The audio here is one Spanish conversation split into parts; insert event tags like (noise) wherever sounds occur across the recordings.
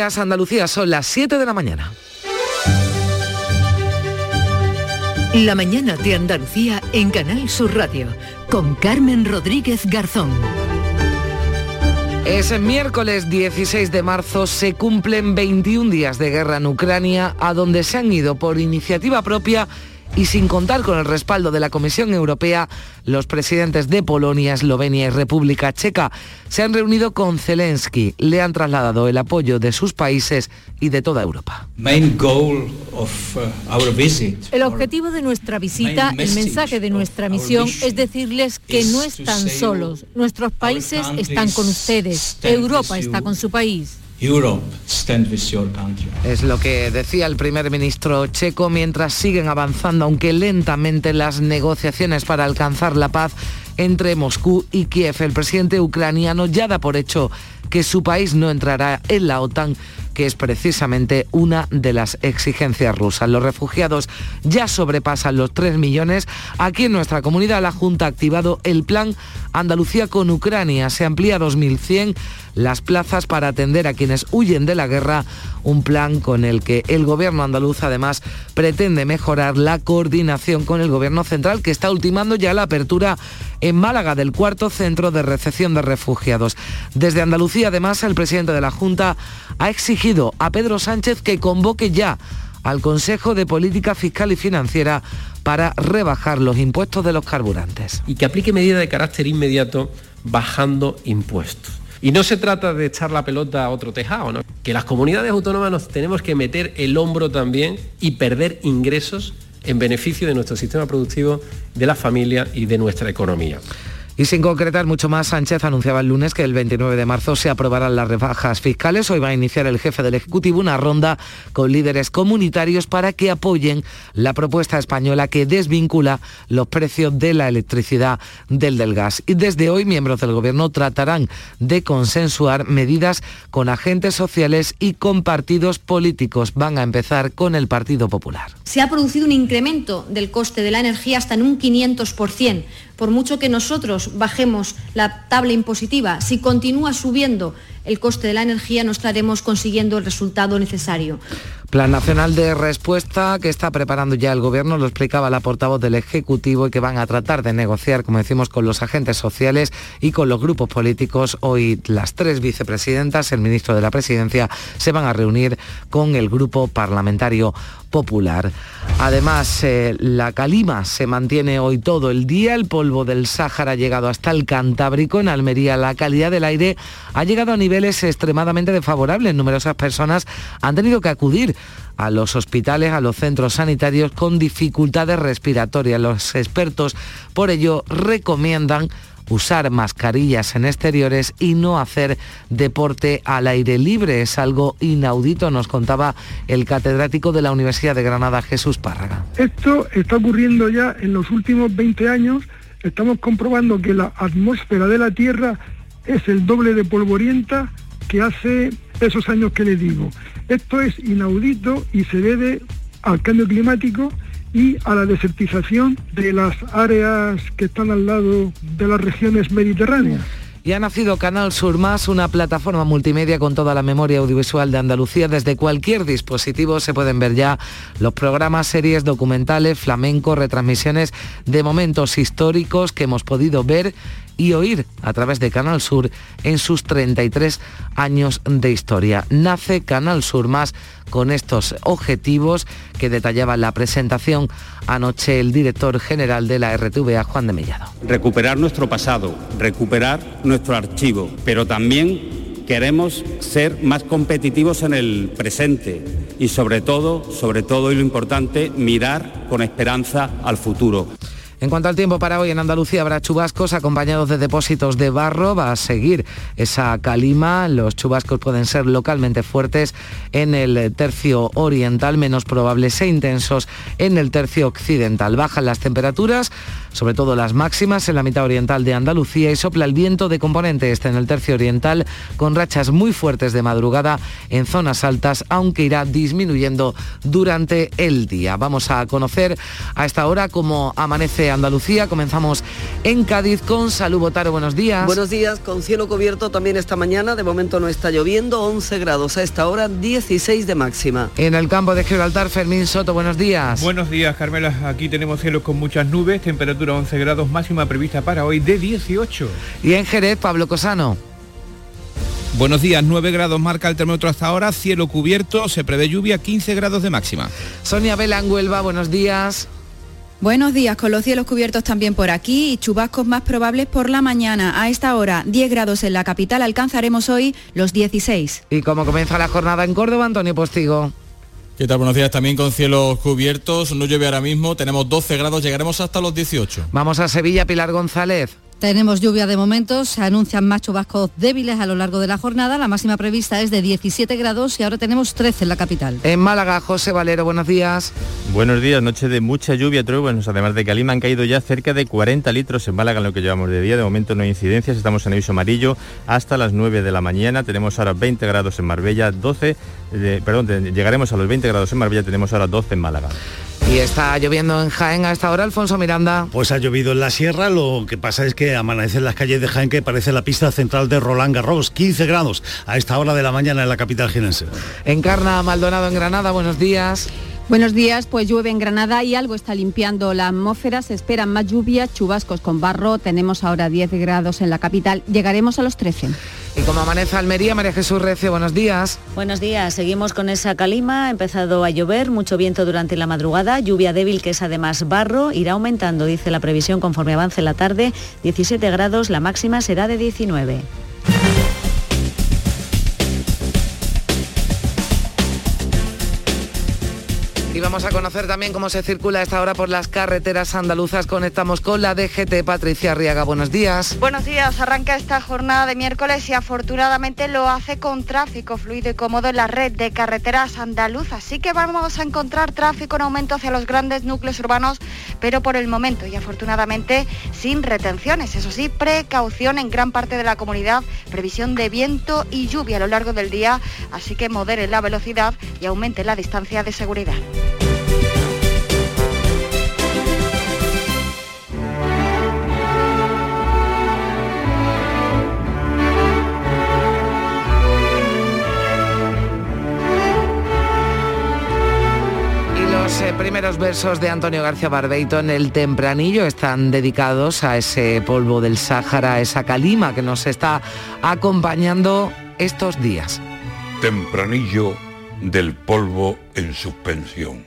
Andalucía son las 7 de la mañana. La mañana de Andalucía en Canal Sur Radio con Carmen Rodríguez Garzón. Es miércoles 16 de marzo, se cumplen 21 días de guerra en Ucrania, a donde se han ido por iniciativa propia y sin contar con el respaldo de la Comisión Europea, los presidentes de Polonia, Eslovenia y República Checa se han reunido con Zelensky. Le han trasladado el apoyo de sus países y de toda Europa. Uh, el objetivo de nuestra visita, el mensaje de nuestra misión es decirles que no están solos. Nuestros países están con ustedes. Europa está con su país. Es lo que decía el primer ministro checo mientras siguen avanzando, aunque lentamente, las negociaciones para alcanzar la paz entre Moscú y Kiev. El presidente ucraniano ya da por hecho que su país no entrará en la OTAN que es precisamente una de las exigencias rusas. Los refugiados ya sobrepasan los 3 millones. Aquí en nuestra comunidad la Junta ha activado el plan Andalucía con Ucrania. Se amplía a 2.100 las plazas para atender a quienes huyen de la guerra, un plan con el que el gobierno andaluz además pretende mejorar la coordinación con el gobierno central que está ultimando ya la apertura en Málaga del cuarto centro de recepción de refugiados. Desde Andalucía además el presidente de la Junta ha exigido a Pedro Sánchez que convoque ya al Consejo de Política Fiscal y Financiera para rebajar los impuestos de los carburantes. Y que aplique medidas de carácter inmediato bajando impuestos. Y no se trata de echar la pelota a otro tejado, ¿no? Que las comunidades autónomas nos tenemos que meter el hombro también y perder ingresos en beneficio de nuestro sistema productivo, de la familia y de nuestra economía. Y sin concretar mucho más, Sánchez anunciaba el lunes que el 29 de marzo se aprobarán las rebajas fiscales. Hoy va a iniciar el jefe del Ejecutivo una ronda con líderes comunitarios para que apoyen la propuesta española que desvincula los precios de la electricidad del del gas. Y desde hoy miembros del Gobierno tratarán de consensuar medidas con agentes sociales y con partidos políticos. Van a empezar con el Partido Popular. Se ha producido un incremento del coste de la energía hasta en un 500% por mucho que nosotros bajemos la tabla impositiva, si continúa subiendo el coste de la energía no estaremos consiguiendo el resultado necesario. Plan Nacional de Respuesta que está preparando ya el Gobierno, lo explicaba la portavoz del Ejecutivo y que van a tratar de negociar, como decimos, con los agentes sociales y con los grupos políticos. Hoy las tres vicepresidentas, el ministro de la Presidencia, se van a reunir con el Grupo Parlamentario Popular. Además, eh, la calima se mantiene hoy todo el día. El polvo del Sáhara ha llegado hasta el Cantábrico. En Almería la calidad del aire ha llegado a niveles extremadamente desfavorables. Numerosas personas han tenido que acudir a los hospitales, a los centros sanitarios con dificultades respiratorias. Los expertos por ello recomiendan usar mascarillas en exteriores y no hacer deporte al aire libre. Es algo inaudito, nos contaba el catedrático de la Universidad de Granada, Jesús Párraga. Esto está ocurriendo ya en los últimos 20 años. Estamos comprobando que la atmósfera de la Tierra es el doble de polvorienta que hace esos años que le digo. Esto es inaudito y se debe al cambio climático y a la desertización de las áreas que están al lado de las regiones mediterráneas. Y ha nacido Canal Sur Más, una plataforma multimedia con toda la memoria audiovisual de Andalucía. Desde cualquier dispositivo se pueden ver ya los programas, series, documentales, flamenco, retransmisiones de momentos históricos que hemos podido ver y oír a través de Canal Sur en sus 33 años de historia. Nace Canal Sur Más con estos objetivos que detallaba la presentación anoche el director general de la RTVA, Juan de Mellado. Recuperar nuestro pasado, recuperar nuestro archivo, pero también queremos ser más competitivos en el presente y sobre todo, sobre todo y lo importante, mirar con esperanza al futuro. En cuanto al tiempo para hoy en Andalucía habrá chubascos acompañados de depósitos de barro. Va a seguir esa calima. Los chubascos pueden ser localmente fuertes en el tercio oriental, menos probables e intensos en el tercio occidental. Bajan las temperaturas sobre todo las máximas en la mitad oriental de Andalucía y sopla el viento de componente este en el tercio oriental con rachas muy fuertes de madrugada en zonas altas, aunque irá disminuyendo durante el día. Vamos a conocer a esta hora cómo amanece Andalucía. Comenzamos en Cádiz con Salud Botaro. Buenos días. Buenos días, con cielo cubierto también esta mañana. De momento no está lloviendo, 11 grados a esta hora, 16 de máxima. En el campo de Gibraltar, Fermín Soto, buenos días. Buenos días, Carmela. Aquí tenemos cielos con muchas nubes, temperatura 11 grados máxima prevista para hoy de 18. Y en Jerez, Pablo Cosano. Buenos días, 9 grados marca el termómetro hasta ahora, cielo cubierto, se prevé lluvia, 15 grados de máxima. Sonia Vela Huelva, buenos días. Buenos días, con los cielos cubiertos también por aquí y chubascos más probables por la mañana. A esta hora, 10 grados en la capital, alcanzaremos hoy los 16. ¿Y cómo comienza la jornada en Córdoba, Antonio Postigo? ¿Qué tal? Buenos días, también con cielos cubiertos, no llueve ahora mismo, tenemos 12 grados, llegaremos hasta los 18. Vamos a Sevilla, Pilar González. Tenemos lluvia de momentos, se anuncian más chubascos débiles a lo largo de la jornada, la máxima prevista es de 17 grados y ahora tenemos 13 en la capital. En Málaga, José Valero, buenos días. Buenos días, noche de mucha lluvia, truenos, además de Calima han caído ya cerca de 40 litros en Málaga en lo que llevamos de día, de momento no hay incidencias, estamos en aviso amarillo hasta las 9 de la mañana, tenemos ahora 20 grados en Marbella, 12, eh, perdón, llegaremos a los 20 grados en Marbella, tenemos ahora 12 en Málaga. Y está lloviendo en Jaén a esta hora, Alfonso Miranda. Pues ha llovido en la sierra, lo que pasa es que amanece en las calles de Jaén que parece la pista central de Roland Garros, 15 grados a esta hora de la mañana en la capital jienense. Encarna Maldonado en Granada, buenos días. Buenos días, pues llueve en Granada y algo está limpiando la atmósfera, se esperan más lluvia, chubascos con barro, tenemos ahora 10 grados en la capital, llegaremos a los 13. Y como amanece Almería, María Jesús Recio, buenos días. Buenos días, seguimos con esa calima, ha empezado a llover, mucho viento durante la madrugada, lluvia débil que es además barro, irá aumentando, dice la previsión conforme avance la tarde, 17 grados, la máxima será de 19. Y vamos a conocer también cómo se circula esta hora por las carreteras andaluzas. Conectamos con la DGT. Patricia Arriaga, buenos días. Buenos días. Arranca esta jornada de miércoles y afortunadamente lo hace con tráfico fluido y cómodo en la red de carreteras andaluzas. Sí que vamos a encontrar tráfico en aumento hacia los grandes núcleos urbanos, pero por el momento y afortunadamente sin retenciones. Eso sí, precaución en gran parte de la comunidad, previsión de viento y lluvia a lo largo del día, así que modere la velocidad y aumente la distancia de seguridad. Primeros versos de Antonio García Barbeito en el Tempranillo están dedicados a ese polvo del Sáhara, esa calima que nos está acompañando estos días. Tempranillo del polvo en suspensión.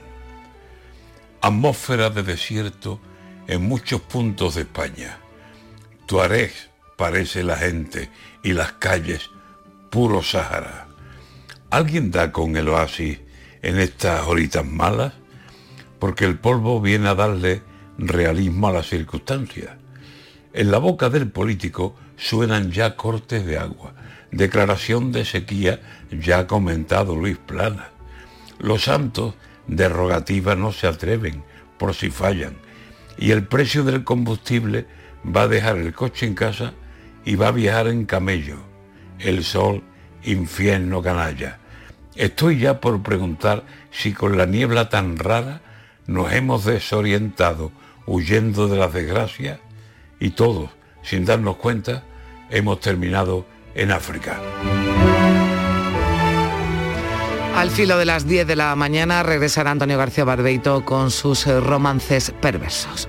Atmósfera de desierto en muchos puntos de España. Tuareg parece la gente y las calles puro Sáhara. ¿Alguien da con el oasis en estas horitas malas? Porque el polvo viene a darle realismo a las circunstancias. En la boca del político suenan ya cortes de agua, declaración de sequía ya ha comentado Luis Plana. Los santos de rogativa no se atreven por si fallan y el precio del combustible va a dejar el coche en casa y va a viajar en camello. El sol, infierno canalla. Estoy ya por preguntar si con la niebla tan rara nos hemos desorientado huyendo de las desgracias y todos, sin darnos cuenta, hemos terminado en África. Al filo de las 10 de la mañana regresará Antonio García Barbeito con sus romances perversos.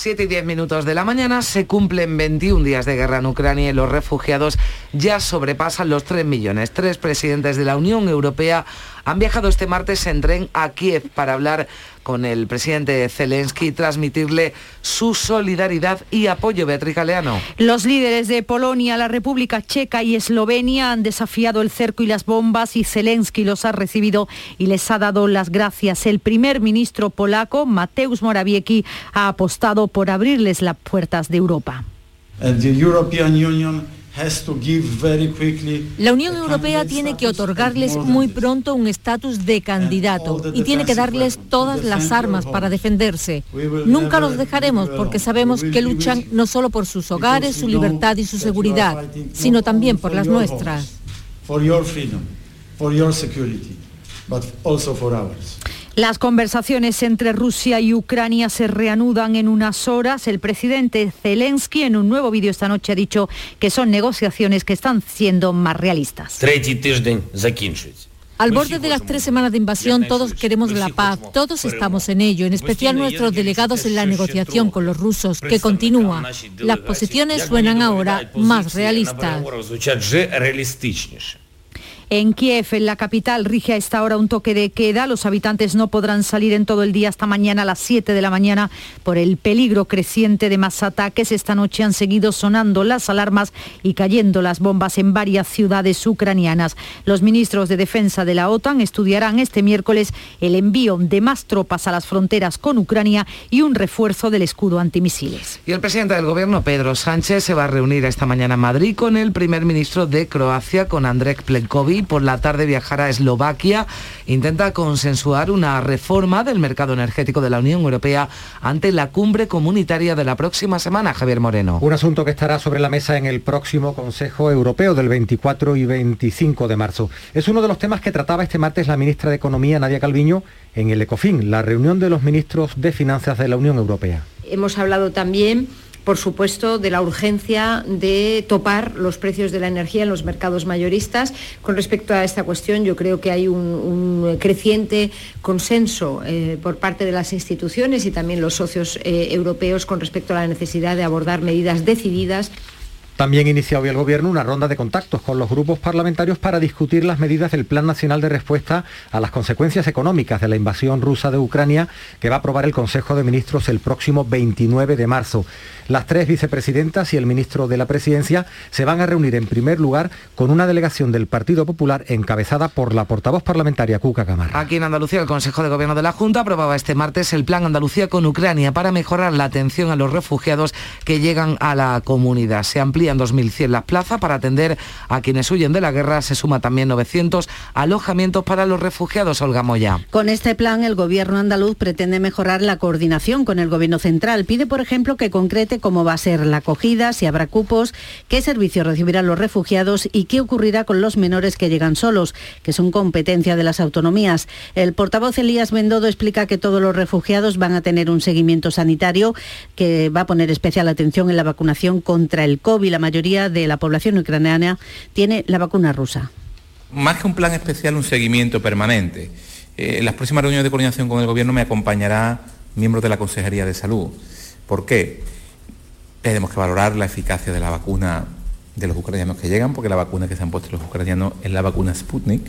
7 y 10 minutos de la mañana se cumplen 21 días de guerra en Ucrania y los refugiados ya sobrepasan los 3 millones. Tres presidentes de la Unión Europea han viajado este martes en tren a Kiev para hablar con el presidente Zelensky y transmitirle su solidaridad y apoyo. Beatriz Galeano. Los líderes de Polonia, la República Checa y Eslovenia han desafiado el cerco y las bombas y Zelensky los ha recibido y les ha dado las gracias. El primer ministro polaco, Mateusz Morawiecki, ha apostado por abrirles las puertas de Europa. La Unión Europea tiene que otorgarles muy pronto un estatus de candidato y tiene que darles todas las armas para defenderse. Nunca los dejaremos porque sabemos que luchan no solo por sus hogares, su libertad y su seguridad, sino también por las nuestras. Las conversaciones entre Rusia y Ucrania se reanudan en unas horas. El presidente Zelensky en un nuevo vídeo esta noche ha dicho que son negociaciones que están siendo más realistas. Al borde de las tres semanas de invasión todos queremos la paz, todos estamos en ello, en especial nuestros delegados en la negociación con los rusos, que continúa. Las posiciones suenan ahora más realistas. En Kiev, en la capital, rige a esta hora un toque de queda. Los habitantes no podrán salir en todo el día hasta mañana a las 7 de la mañana por el peligro creciente de más ataques. Esta noche han seguido sonando las alarmas y cayendo las bombas en varias ciudades ucranianas. Los ministros de Defensa de la OTAN estudiarán este miércoles el envío de más tropas a las fronteras con Ucrania y un refuerzo del escudo antimisiles. Y el presidente del gobierno, Pedro Sánchez, se va a reunir esta mañana en Madrid con el primer ministro de Croacia, con Andrej Por la tarde viajará a Eslovaquia. Intenta consensuar una reforma del mercado energético de la Unión Europea ante la cumbre comunitaria de la próxima semana, Javier Moreno. Un asunto que estará sobre la mesa en el próximo Consejo Europeo del 24 y 25 de marzo. Es uno de los temas que trataba este martes la ministra de Economía, Nadia Calviño, en el ECOFIN, la reunión de los ministros de Finanzas de la Unión Europea. Hemos hablado también por supuesto, de la urgencia de topar los precios de la energía en los mercados mayoristas. Con respecto a esta cuestión, yo creo que hay un, creciente consenso eh, por parte de las instituciones y también los socios eh, europeos con respecto a la necesidad de abordar medidas decididas también inicia hoy el Gobierno una ronda de contactos con los grupos parlamentarios para discutir las medidas del Plan Nacional de Respuesta a las consecuencias económicas de la invasión rusa de Ucrania que va a aprobar el Consejo de Ministros el próximo 29 de marzo. Las tres vicepresidentas y el ministro de la Presidencia se van a reunir en primer lugar con una delegación del Partido Popular encabezada por la portavoz parlamentaria Cuca Camarra. Aquí en Andalucía el Consejo de Gobierno de la Junta aprobaba este martes el Plan Andalucía con Ucrania para mejorar la atención a los refugiados que llegan a la comunidad. Se amplía en 2.100 las plazas para atender a quienes huyen de la guerra. Se suma también 900 alojamientos para los refugiados, Olga Moya. Con este plan, el gobierno andaluz pretende mejorar la coordinación con el gobierno central. Pide, por ejemplo, que concrete cómo va a ser la acogida, si habrá cupos, qué servicios recibirán los refugiados y qué ocurrirá con los menores que llegan solos, que son competencia de las autonomías. El portavoz Elías Bendodo explica que todos los refugiados van a tener un seguimiento sanitario que va a poner especial atención en la vacunación contra el COVID mayoría de la población ucraniana tiene la vacuna rusa. Más que un plan especial, un seguimiento permanente. Eh, las próximas reuniones de coordinación con el Gobierno me acompañará miembros de la Consejería de Salud. ¿Por qué? Tenemos que valorar la eficacia de la vacuna de los ucranianos que llegan, porque la vacuna que se han puesto los ucranianos es la vacuna Sputnik,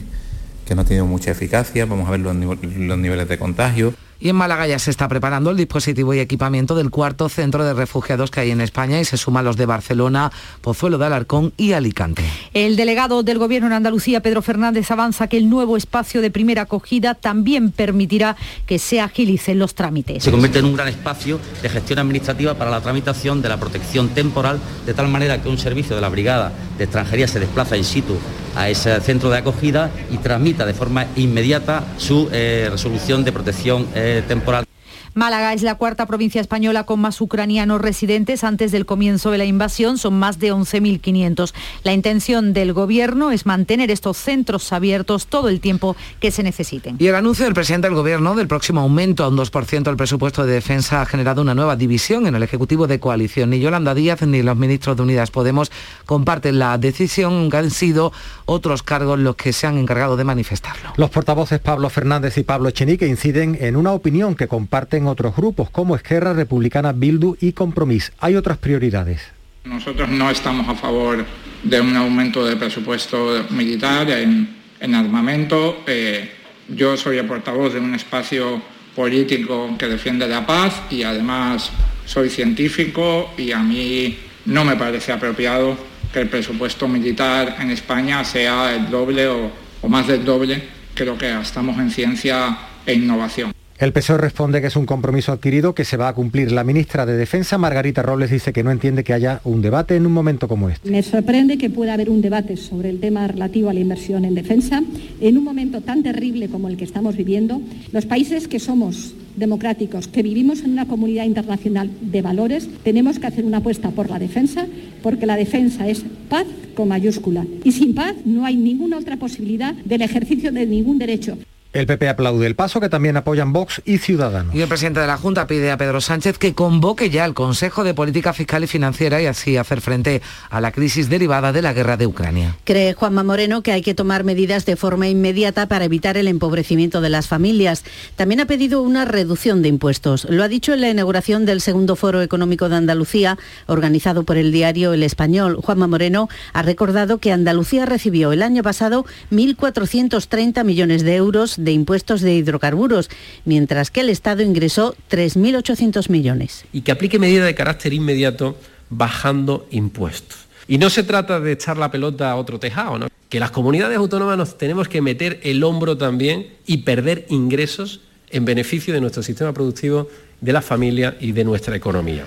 que no ha tenido mucha eficacia. Vamos a ver los niveles de contagio. Y en Málaga ya se está preparando el dispositivo y equipamiento del cuarto centro de refugiados que hay en España y se suman los de Barcelona, Pozuelo de Alarcón y Alicante. El delegado del Gobierno en Andalucía, Pedro Fernández, avanza que el nuevo espacio de primera acogida también permitirá que se agilicen los trámites. Se convierte en un gran espacio de gestión administrativa para la tramitación de la protección temporal, de tal manera que un servicio de la Brigada de Extranjería se desplaza in situ a ese centro de acogida y tramita de forma inmediata su eh, resolución de protección eh, temporal. Málaga es la cuarta provincia española con más ucranianos residentes antes del comienzo de la invasión, son más de 11.500. La intención del gobierno es mantener estos centros abiertos todo el tiempo que se necesiten. Y el anuncio del presidente del gobierno del próximo aumento a un 2% del presupuesto de defensa ha generado una nueva división en el Ejecutivo de Coalición. Ni Yolanda Díaz ni los ministros de Unidas Podemos comparten la decisión que han sido otros cargos los que se han encargado de manifestarlo. Los portavoces Pablo Fernández y Pablo Echenique inciden en una opinión que comparten otros grupos como Esquerra Republicana, Bildu y Compromís. Hay otras prioridades. Nosotros no estamos a favor de un aumento de presupuesto militar en, en armamento. Eh, yo soy el portavoz de un espacio político que defiende la paz y además soy científico y a mí no me parece apropiado que el presupuesto militar en España sea el doble o, o más del doble que lo que gastamos en ciencia e innovación. El PSOE responde que es un compromiso adquirido que se va a cumplir. La ministra de Defensa, Margarita Robles, dice que no entiende que haya un debate en un momento como este. Me sorprende que pueda haber un debate sobre el tema relativo a la inversión en defensa en un momento tan terrible como el que estamos viviendo. Los países que somos democráticos, que vivimos en una comunidad internacional de valores, tenemos que hacer una apuesta por la defensa, porque la defensa es paz con mayúscula. Y sin paz no hay ninguna otra posibilidad del ejercicio de ningún derecho. El PP aplaude el paso que también apoyan Vox y Ciudadanos. Y el presidente de la Junta pide a Pedro Sánchez que convoque ya el Consejo de Política Fiscal y Financiera y así hacer frente a la crisis derivada de la guerra de Ucrania. Cree Juanma Moreno que hay que tomar medidas de forma inmediata para evitar el empobrecimiento de las familias. También ha pedido una reducción de impuestos. Lo ha dicho en la inauguración del segundo Foro Económico de Andalucía, organizado por el diario El Español. Juanma Moreno ha recordado que Andalucía recibió el año pasado 1.430 millones de euros de impuestos de hidrocarburos, mientras que el Estado ingresó 3.800 millones. Y que aplique medidas de carácter inmediato bajando impuestos. Y no se trata de echar la pelota a otro tejado, ¿no? que las comunidades autónomas nos tenemos que meter el hombro también y perder ingresos en beneficio de nuestro sistema productivo, de la familia y de nuestra economía.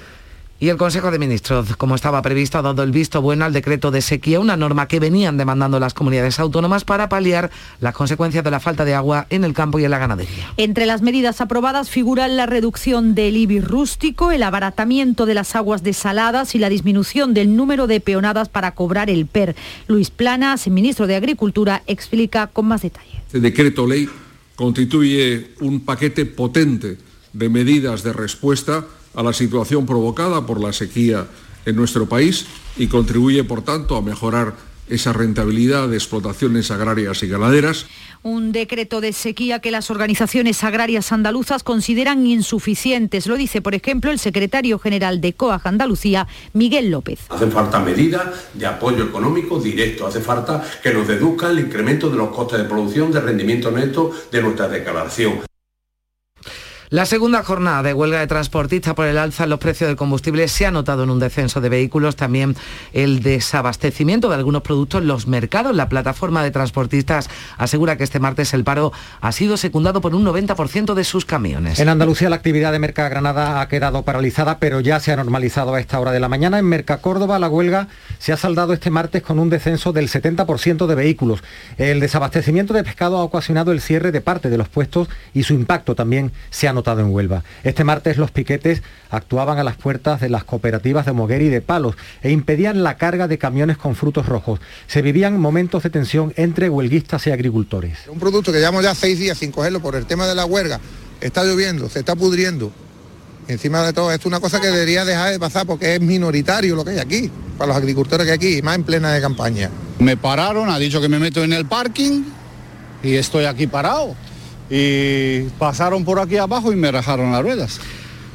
Y el Consejo de Ministros, como estaba previsto, ha dado el visto bueno al decreto de sequía, una norma que venían demandando las comunidades autónomas para paliar las consecuencias de la falta de agua en el campo y en la ganadería. Entre las medidas aprobadas figuran la reducción del IBI rústico, el abaratamiento de las aguas desaladas y la disminución del número de peonadas para cobrar el PER. Luis Planas, ministro de Agricultura, explica con más detalle. Este decreto ley constituye un paquete potente de medidas de respuesta a la situación provocada por la sequía en nuestro país y contribuye, por tanto, a mejorar esa rentabilidad de explotaciones agrarias y ganaderas. Un decreto de sequía que las organizaciones agrarias andaluzas consideran insuficientes. Lo dice, por ejemplo, el secretario general de COAG Andalucía, Miguel López. Hace falta medidas de apoyo económico directo, hace falta que nos deduzca el incremento de los costes de producción, de rendimiento neto de nuestra declaración. La segunda jornada de huelga de transportistas por el alza en los precios del combustible se ha notado en un descenso de vehículos, también el desabastecimiento de algunos productos en los mercados. La plataforma de transportistas asegura que este martes el paro ha sido secundado por un 90% de sus camiones. En Andalucía la actividad de Merca Granada ha quedado paralizada, pero ya se ha normalizado a esta hora de la mañana. En Merca Córdoba la huelga se ha saldado este martes con un descenso del 70% de vehículos. El desabastecimiento de pescado ha ocasionado el cierre de parte de los puestos y su impacto también se ha notado en Huelva. Este martes los piquetes actuaban a las puertas de las cooperativas de Moguer y de Palos e impedían la carga de camiones con frutos rojos. Se vivían momentos de tensión entre huelguistas y agricultores. Un producto que llevamos ya seis días sin cogerlo por el tema de la huelga, está lloviendo, se está pudriendo. Encima de todo, esto es una cosa que debería dejar de pasar porque es minoritario lo que hay aquí, para los agricultores que hay aquí, más en plena de campaña. Me pararon, ha dicho que me meto en el parking y estoy aquí parado y pasaron por aquí abajo y me rajaron las ruedas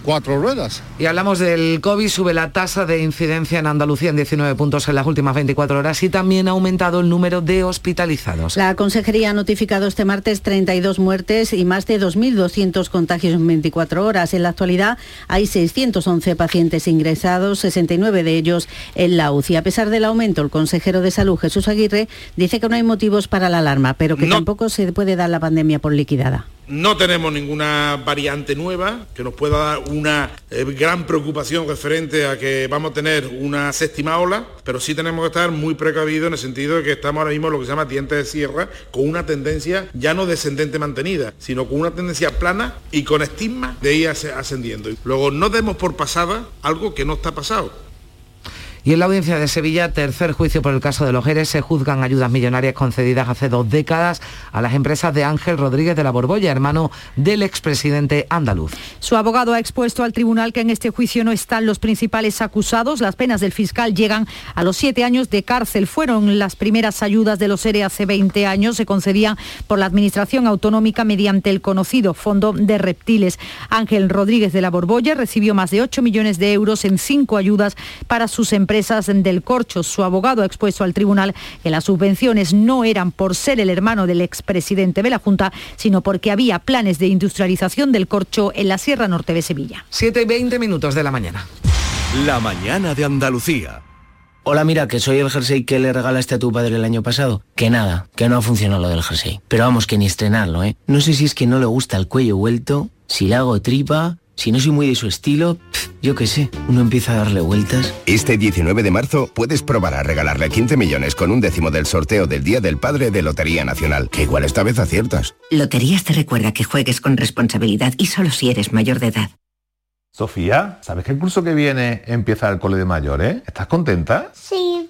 cuatro ruedas. Y hablamos del COVID, sube la tasa de incidencia en Andalucía en 19 puntos en las últimas 24 horas y también ha aumentado el número de hospitalizados. La Consejería ha notificado este martes 32 muertes y más de 2.200 contagios en 24 horas. En la actualidad hay 611 pacientes ingresados, 69 de ellos en la UCI. A pesar del aumento, el consejero de Salud, Jesús Aguirre, dice que no hay motivos para la alarma, pero que No. tampoco se puede dar la pandemia por liquidada. No tenemos ninguna variante nueva que nos pueda dar una eh, gran preocupación referente a que vamos a tener una séptima ola, pero sí tenemos que estar muy precavidos en el sentido de que estamos ahora mismo en lo que se llama dientes de sierra, con una tendencia ya no descendente mantenida, sino con una tendencia plana y con estigma de ir ascendiendo. Luego no demos por pasada algo que no está pasado y en la audiencia de Sevilla, tercer juicio por el caso de los Jerez, se juzgan ayudas millonarias concedidas hace dos décadas a las empresas de Ángel Rodríguez de la Borbolla, hermano del expresidente andaluz. Su abogado ha expuesto al tribunal que en este juicio no están los principales acusados. Las penas del fiscal llegan a los siete años de cárcel. Fueron las primeras ayudas de los ERE hace 20 años. Se concedían por la Administración Autonómica mediante el conocido Fondo de Reptiles. Ángel Rodríguez de la Borbolla recibió más de 8 millones de euros en cinco ayudas para sus empresas empresas del Corcho. Su abogado ha expuesto al tribunal que las subvenciones no eran por ser el hermano del expresidente de la Junta, sino porque había planes de industrialización del Corcho en la Sierra Norte de Sevilla. 7 y 20 minutos de la mañana. La mañana de Andalucía. Hola, mira, que soy el jersey que le regalaste a tu padre el año pasado. Que nada, que no ha funcionado lo del jersey. Pero vamos, que ni estrenarlo, ¿eh? No sé si es que no le gusta el cuello vuelto, si le hago tripa si no soy muy de su estilo, yo qué sé, uno empieza a darle vueltas. Este 19 de marzo puedes probar a regalarle 15 millones con un décimo del sorteo del Día del Padre de Lotería Nacional, que igual esta vez aciertas. Loterías te recuerda que juegues con responsabilidad y solo si eres mayor de edad. Sofía, ¿sabes que el curso que viene empieza el cole de mayores? ¿Estás contenta? Sí,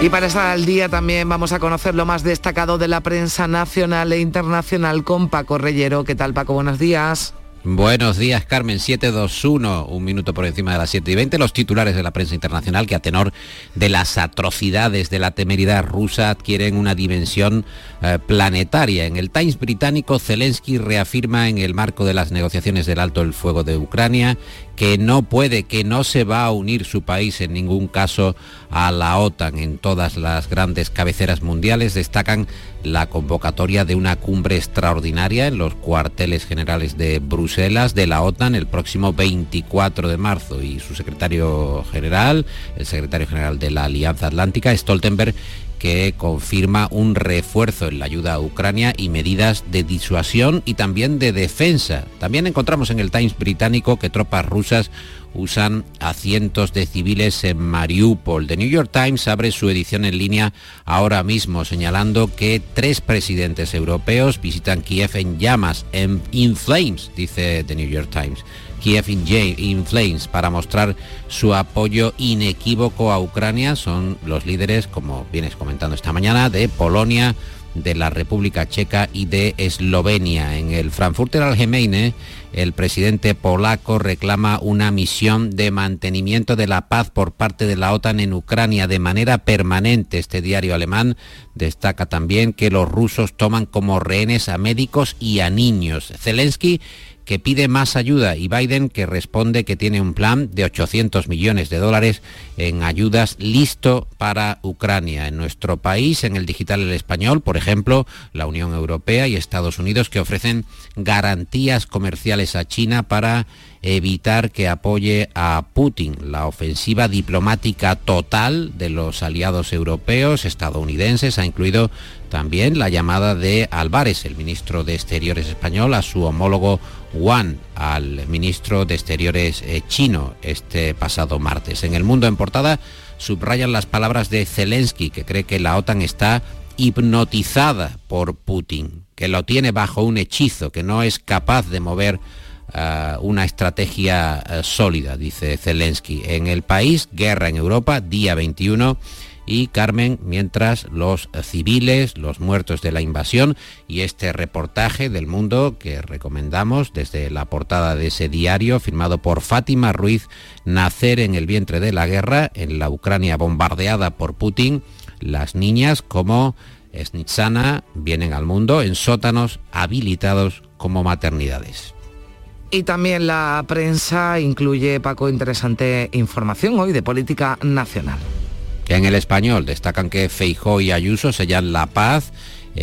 Y para estar al día también vamos a conocer lo más destacado de la prensa nacional e internacional con Paco Reyero. ¿Qué tal Paco? Buenos días. Buenos días, Carmen. 721, un minuto por encima de las 7 y 20. Los titulares de la prensa internacional que a tenor de las atrocidades de la temeridad rusa adquieren una dimensión eh, planetaria. En el Times británico, Zelensky reafirma en el marco de las negociaciones del alto el fuego de Ucrania que no puede, que no se va a unir su país en ningún caso a la OTAN. En todas las grandes cabeceras mundiales destacan la convocatoria de una cumbre extraordinaria en los cuarteles generales de Bruselas de la OTAN el próximo 24 de marzo y su secretario general, el secretario general de la Alianza Atlántica, Stoltenberg, que confirma un refuerzo en la ayuda a Ucrania y medidas de disuasión y también de defensa. También encontramos en el Times británico que tropas rusas usan a cientos de civiles en Mariupol. The New York Times abre su edición en línea ahora mismo señalando que tres presidentes europeos visitan Kiev en llamas, en in flames, dice The New York Times. Kiev in Flames para mostrar su apoyo inequívoco a Ucrania. Son los líderes, como vienes comentando esta mañana, de Polonia, de la República Checa y de Eslovenia. En el Frankfurter Allgemeine, el presidente polaco reclama una misión de mantenimiento de la paz por parte de la OTAN en Ucrania de manera permanente. Este diario alemán destaca también que los rusos toman como rehenes a médicos y a niños. Zelensky que pide más ayuda y Biden que responde que tiene un plan de 800 millones de dólares en ayudas listo para Ucrania. En nuestro país, en el digital el español, por ejemplo, la Unión Europea y Estados Unidos que ofrecen garantías comerciales a China para evitar que apoye a Putin. La ofensiva diplomática total de los aliados europeos, estadounidenses, ha incluido también la llamada de Álvarez, el ministro de Exteriores español, a su homólogo Wang, al ministro de Exteriores eh, chino, este pasado martes. En el mundo en portada subrayan las palabras de Zelensky, que cree que la OTAN está hipnotizada por Putin, que lo tiene bajo un hechizo, que no es capaz de mover eh, una estrategia eh, sólida, dice Zelensky. En el país, guerra en Europa, día 21 y Carmen, mientras los civiles, los muertos de la invasión y este reportaje del mundo que recomendamos desde la portada de ese diario firmado por Fátima Ruiz, Nacer en el vientre de la guerra en la Ucrania bombardeada por Putin, las niñas como Snitsana vienen al mundo en sótanos habilitados como maternidades. Y también la prensa incluye, Paco, interesante información hoy de política nacional. En el español destacan que Feijó y Ayuso sellan la paz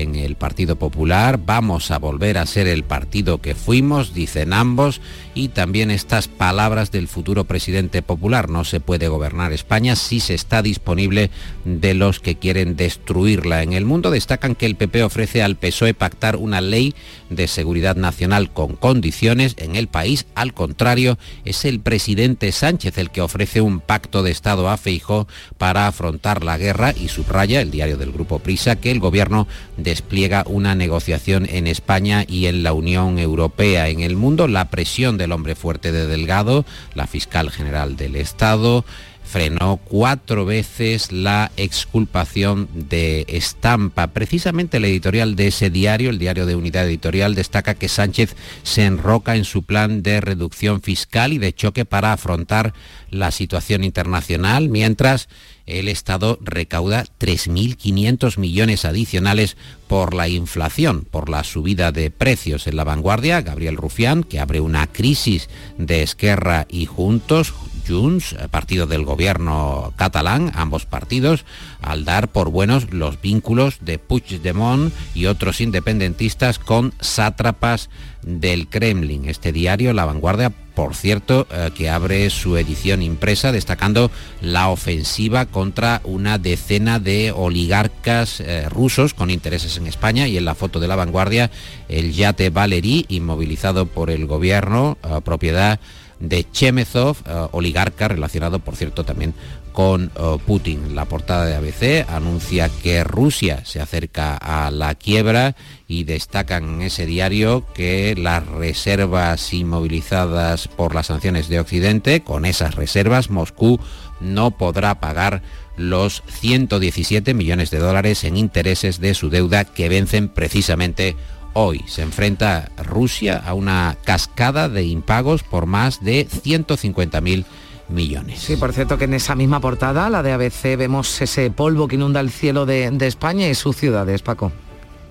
en el Partido Popular. Vamos a volver a ser el partido que fuimos, dicen ambos, y también estas palabras del futuro presidente popular. No se puede gobernar España si se está disponible de los que quieren destruirla. En el mundo destacan que el PP ofrece al PSOE pactar una ley de seguridad nacional con condiciones. En el país, al contrario, es el presidente Sánchez el que ofrece un pacto de Estado a Feijó para afrontar la guerra y subraya el diario del Grupo Prisa que el gobierno despliega una negociación en España y en la Unión Europea. En el mundo, la presión del hombre fuerte de Delgado, la fiscal general del Estado, frenó cuatro veces la exculpación de Estampa. Precisamente el editorial de ese diario, el diario de Unidad Editorial, destaca que Sánchez se enroca en su plan de reducción fiscal y de choque para afrontar la situación internacional, mientras el Estado recauda 3.500 millones adicionales por la inflación, por la subida de precios. En la vanguardia, Gabriel Rufián, que abre una crisis de Esquerra y Juntos, Junts, partido del gobierno catalán, ambos partidos, al dar por buenos los vínculos de Puigdemont y otros independentistas con sátrapas del Kremlin. Este diario, La Vanguardia, por cierto, eh, que abre su edición impresa destacando la ofensiva contra una decena de oligarcas eh, rusos con intereses en España y en la foto de La Vanguardia el yate Valery inmovilizado por el gobierno, eh, propiedad de Chemezov, oligarca relacionado, por cierto, también con Putin. La portada de ABC anuncia que Rusia se acerca a la quiebra y destacan en ese diario que las reservas inmovilizadas por las sanciones de Occidente, con esas reservas Moscú no podrá pagar los 117 millones de dólares en intereses de su deuda que vencen precisamente hoy. Se enfrenta Rusia a una cascada de impagos por más de 150.000 millones. Sí, por cierto que en esa misma portada, la de ABC, vemos ese polvo que inunda el cielo de, de España y sus ciudades, Paco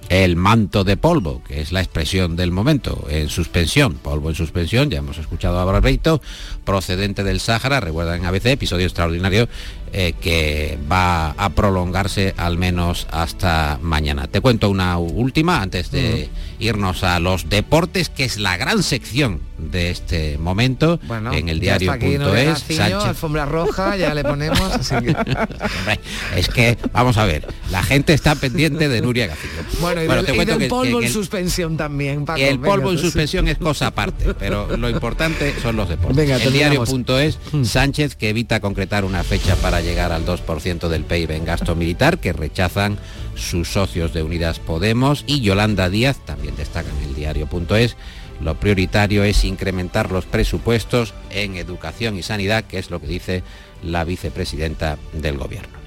el manto de polvo, que es la expresión del momento, en suspensión, polvo en suspensión, ya hemos escuchado a Barbeito, procedente del Sáhara, recuerdan en ABC, episodio extraordinario eh, que va a prolongarse al menos hasta mañana. Te cuento una última antes de irnos a los deportes, que es la gran sección de este momento en el diario.es. Sánchez... alfombra roja, ya le ponemos. (laughs) es que, vamos a ver, la gente está pendiente de Nuria Gaciño. (laughs) Bueno, y, te cuento que, polvo en suspensión también, El polvo en suspensión es cosa aparte, pero lo importante son los (laughs) deportes. el diario.es, mm. Sánchez que evita concretar una fecha para llegar al 2% del PIB en gasto militar, que rechazan sus socios de Unidas Podemos, y Yolanda Díaz, también destaca en el diario.es, lo prioritario es incrementar los presupuestos en educación y sanidad, que es lo que dice la vicepresidenta del Gobierno.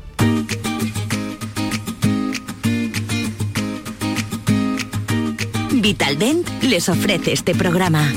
Vitaldent les ofrece este programa.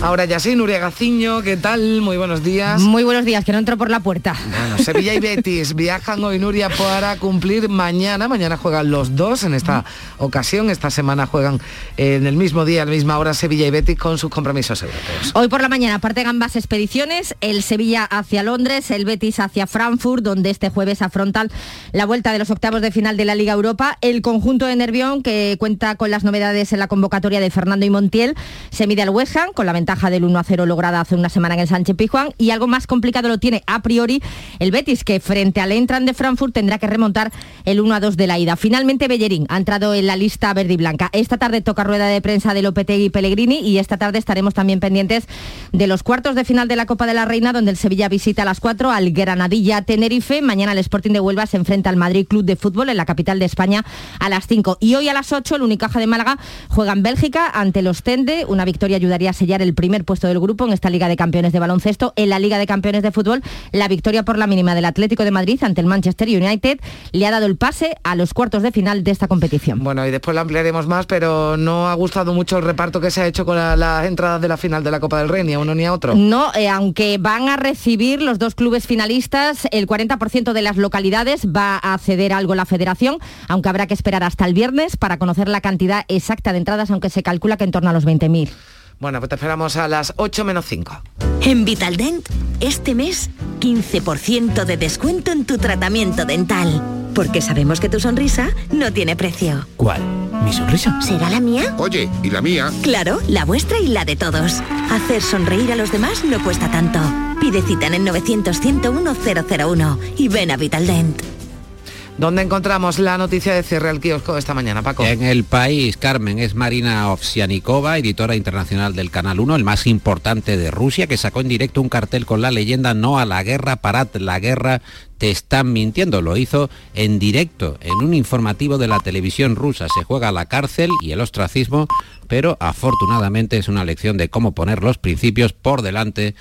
Ahora ya sí, Nuria Gaciño, ¿qué tal? Muy buenos días. Muy buenos días, que no entro por la puerta. Bueno, Sevilla y Betis viajan hoy, Nuria, para cumplir mañana. Mañana juegan los dos en esta ocasión. Esta semana juegan en el mismo día, a la misma hora, Sevilla y Betis con sus compromisos europeos. Hoy por la mañana parten ambas expediciones, el Sevilla hacia Londres, el Betis hacia Frankfurt, donde este jueves afrontan la vuelta de los octavos de final de la Liga Europa. El conjunto de Nervión, que cuenta con las novedades en la convocatoria de Fernando y Montiel, se mide al West Ham con la ventaja del 1 a 0 lograda hace una semana en el Sánchez Pizjuán y algo más complicado lo tiene a priori el Betis que frente al Entran de Frankfurt tendrá que remontar el 1 a 2 de la ida. Finalmente Bellerín ha entrado en la lista verde y blanca. Esta tarde toca rueda de prensa de Lopetegui y Pellegrini y esta tarde estaremos también pendientes de los cuartos de final de la Copa de la Reina donde el Sevilla visita a las 4 al Granadilla Tenerife. Mañana el Sporting de Huelva se enfrenta al Madrid Club de Fútbol en la capital de España a las 5 y hoy a las 8 el Unicaja de Málaga juega en Bélgica ante los Tende. Una victoria ayudaría a sellar el primer puesto del grupo en esta Liga de Campeones de baloncesto. En la Liga de Campeones de fútbol, la victoria por la mínima del Atlético de Madrid ante el Manchester United le ha dado el pase a los cuartos de final de esta competición. Bueno, y después lo ampliaremos más, pero no ha gustado mucho el reparto que se ha hecho con la- las entradas de la final de la Copa del Rey, ni a uno ni a otro. No, eh, aunque van a recibir los dos clubes finalistas, el 40% de las localidades va a ceder algo la federación, aunque habrá que esperar hasta el viernes para conocer la cantidad exacta de entradas, aunque se calcula que en torno a los 20.000. Bueno, pues te esperamos a las 8 menos 5. En Vitaldent, este mes, 15% de descuento en tu tratamiento dental. Porque sabemos que tu sonrisa no tiene precio. ¿Cuál? ¿Mi sonrisa? ¿Será la mía? Oye, ¿y la mía? Claro, la vuestra y la de todos. Hacer sonreír a los demás no cuesta tanto. Pide cita en el 900-101-001 y ven a Vitaldent. ¿Dónde encontramos la noticia de cierre al kiosco esta mañana, Paco? En el país, Carmen, es Marina Ovsianikova, editora internacional del Canal 1, el más importante de Rusia, que sacó en directo un cartel con la leyenda No a la guerra, parad la guerra, te están mintiendo. Lo hizo en directo, en un informativo de la televisión rusa. Se juega la cárcel y el ostracismo, pero afortunadamente es una lección de cómo poner los principios por delante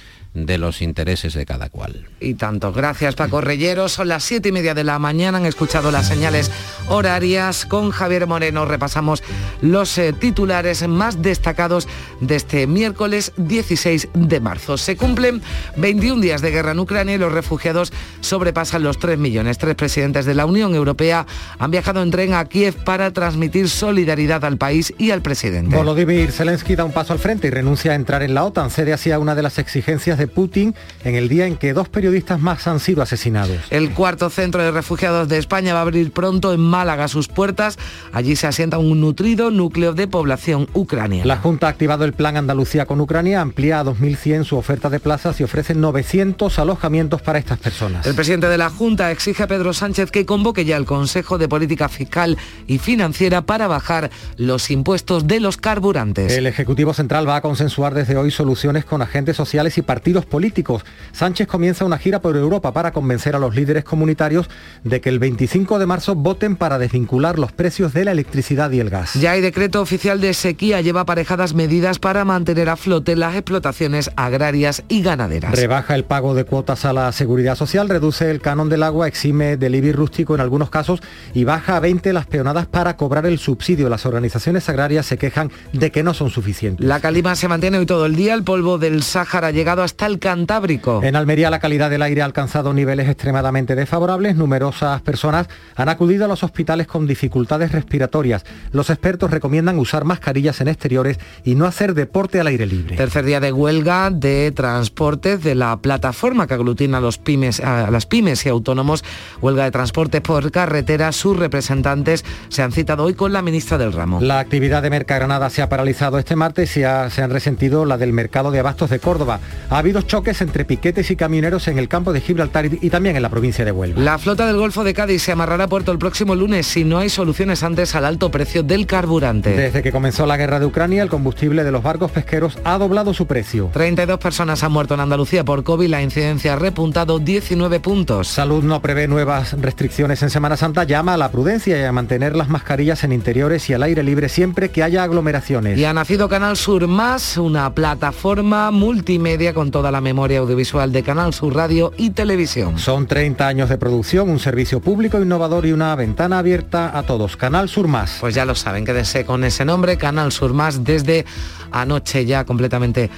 de los intereses de cada cual. Y tanto. Gracias, Paco Reyero. Son las siete y media de la mañana. Han escuchado las señales horarias. Con Javier Moreno repasamos los eh, titulares más destacados de este miércoles 16 de marzo. Se cumplen 21 días de guerra en Ucrania y los refugiados sobrepasan los 3 millones. Tres presidentes de la Unión Europea han viajado en tren a Kiev para transmitir solidaridad al país y al presidente. Volodymyr Zelensky da un paso al frente y renuncia a entrar en la OTAN. Cede así a una de las exigencias de Putin en el día en que dos periodistas más han sido asesinados. El cuarto centro de refugiados de España va a abrir pronto en Málaga sus puertas. Allí se asienta un nutrido núcleo de población ucraniana. La Junta ha activado el plan Andalucía con Ucrania, amplía a 2.100 su oferta de plazas y ofrece 900 alojamientos para estas personas. El presidente de la Junta exige a Pedro Sánchez que convoque ya el Consejo de Política Fiscal y Financiera para bajar los impuestos de los carburantes. El Ejecutivo Central va a consensuar desde hoy soluciones con agentes sociales y partidos políticos. Sánchez comienza una gira por Europa para convencer a los líderes comunitarios de que el 25 de marzo voten para desvincular los precios de la electricidad y el gas. Ya hay decreto oficial de sequía, lleva aparejadas medidas para mantener a flote las explotaciones agrarias y ganaderas. Rebaja el pago de cuotas a la seguridad social, reduce el canon del agua, exime del IBI rústico en algunos casos y baja a 20 las peonadas para cobrar el subsidio. Las organizaciones agrarias se quejan de que no son suficientes. La calima se mantiene hoy todo el día, el polvo del Sáhara ha llegado hasta el Cantábrico. En Almería la calidad del aire ha alcanzado niveles extremadamente desfavorables. Numerosas personas han acudido a los hospitales con dificultades respiratorias. Los expertos recomiendan usar mascarillas en exteriores y no hacer deporte al aire libre. Tercer día de huelga de transportes de la plataforma que aglutina a, los pymes, a las pymes y autónomos. Huelga de transportes por carretera. Sus representantes se han citado hoy con la ministra del ramo. La actividad de Mercagranada se ha paralizado este martes y ha- se han resentido la del mercado de abastos de Córdoba. Ha habido choques entre piquetes y camioneros en el campo de Gibraltar y, y también en la provincia de Huelva. La flota del Golfo de Cádiz se amarrará a puerto el próximo lunes si no hay soluciones antes al alto precio del carburante. Desde que comenzó la guerra de Ucrania, el combustible de los barcos pesqueros ha doblado su precio. 32 personas han muerto en Andalucía por COVID, la incidencia ha repuntado 19 puntos. Salud no prevé nuevas restricciones en Semana Santa, llama a la prudencia y a mantener las mascarillas en interiores y al aire libre siempre que haya aglomeraciones. Y ha nacido Canal Sur Más, una plataforma multimedia con toda la memoria audiovisual de Canal Sur Radio y Televisión. Son 30 años de producción, un servicio público innovador y una ventana abierta a todos. Canal Sur Más. Pues ya lo saben, quédense con ese nombre, Canal Sur Más, desde anoche ya completamente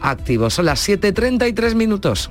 activo. Son las 7.33 minutos.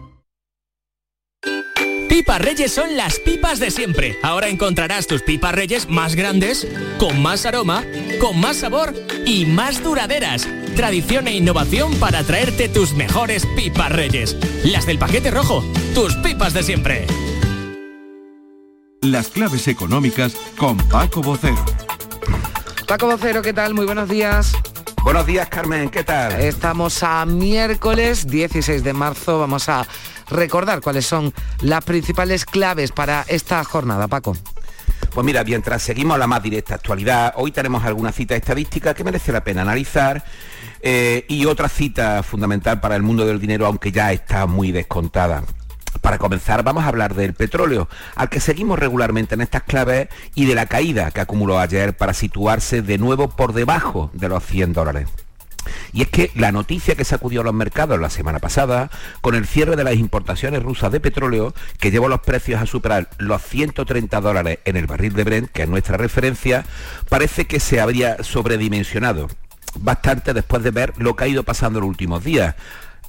Pipas Reyes son las pipas de siempre. Ahora encontrarás tus pipas Reyes más grandes, con más aroma, con más sabor y más duraderas. Tradición e innovación para traerte tus mejores pipas Reyes. Las del paquete rojo, tus pipas de siempre. Las claves económicas con Paco Bocero. Paco Vocero, ¿qué tal? Muy buenos días. Buenos días, Carmen, ¿qué tal? Estamos a miércoles 16 de marzo. Vamos a recordar cuáles son las principales claves para esta jornada, Paco. Pues mira, mientras seguimos la más directa actualidad, hoy tenemos alguna cita estadística que merece la pena analizar eh, y otra cita fundamental para el mundo del dinero, aunque ya está muy descontada. Para comenzar, vamos a hablar del petróleo, al que seguimos regularmente en estas claves, y de la caída que acumuló ayer para situarse de nuevo por debajo de los 100 dólares. Y es que la noticia que sacudió los mercados la semana pasada, con el cierre de las importaciones rusas de petróleo, que llevó los precios a superar los 130 dólares en el barril de Brent, que es nuestra referencia, parece que se habría sobredimensionado bastante después de ver lo que ha ido pasando en los últimos días,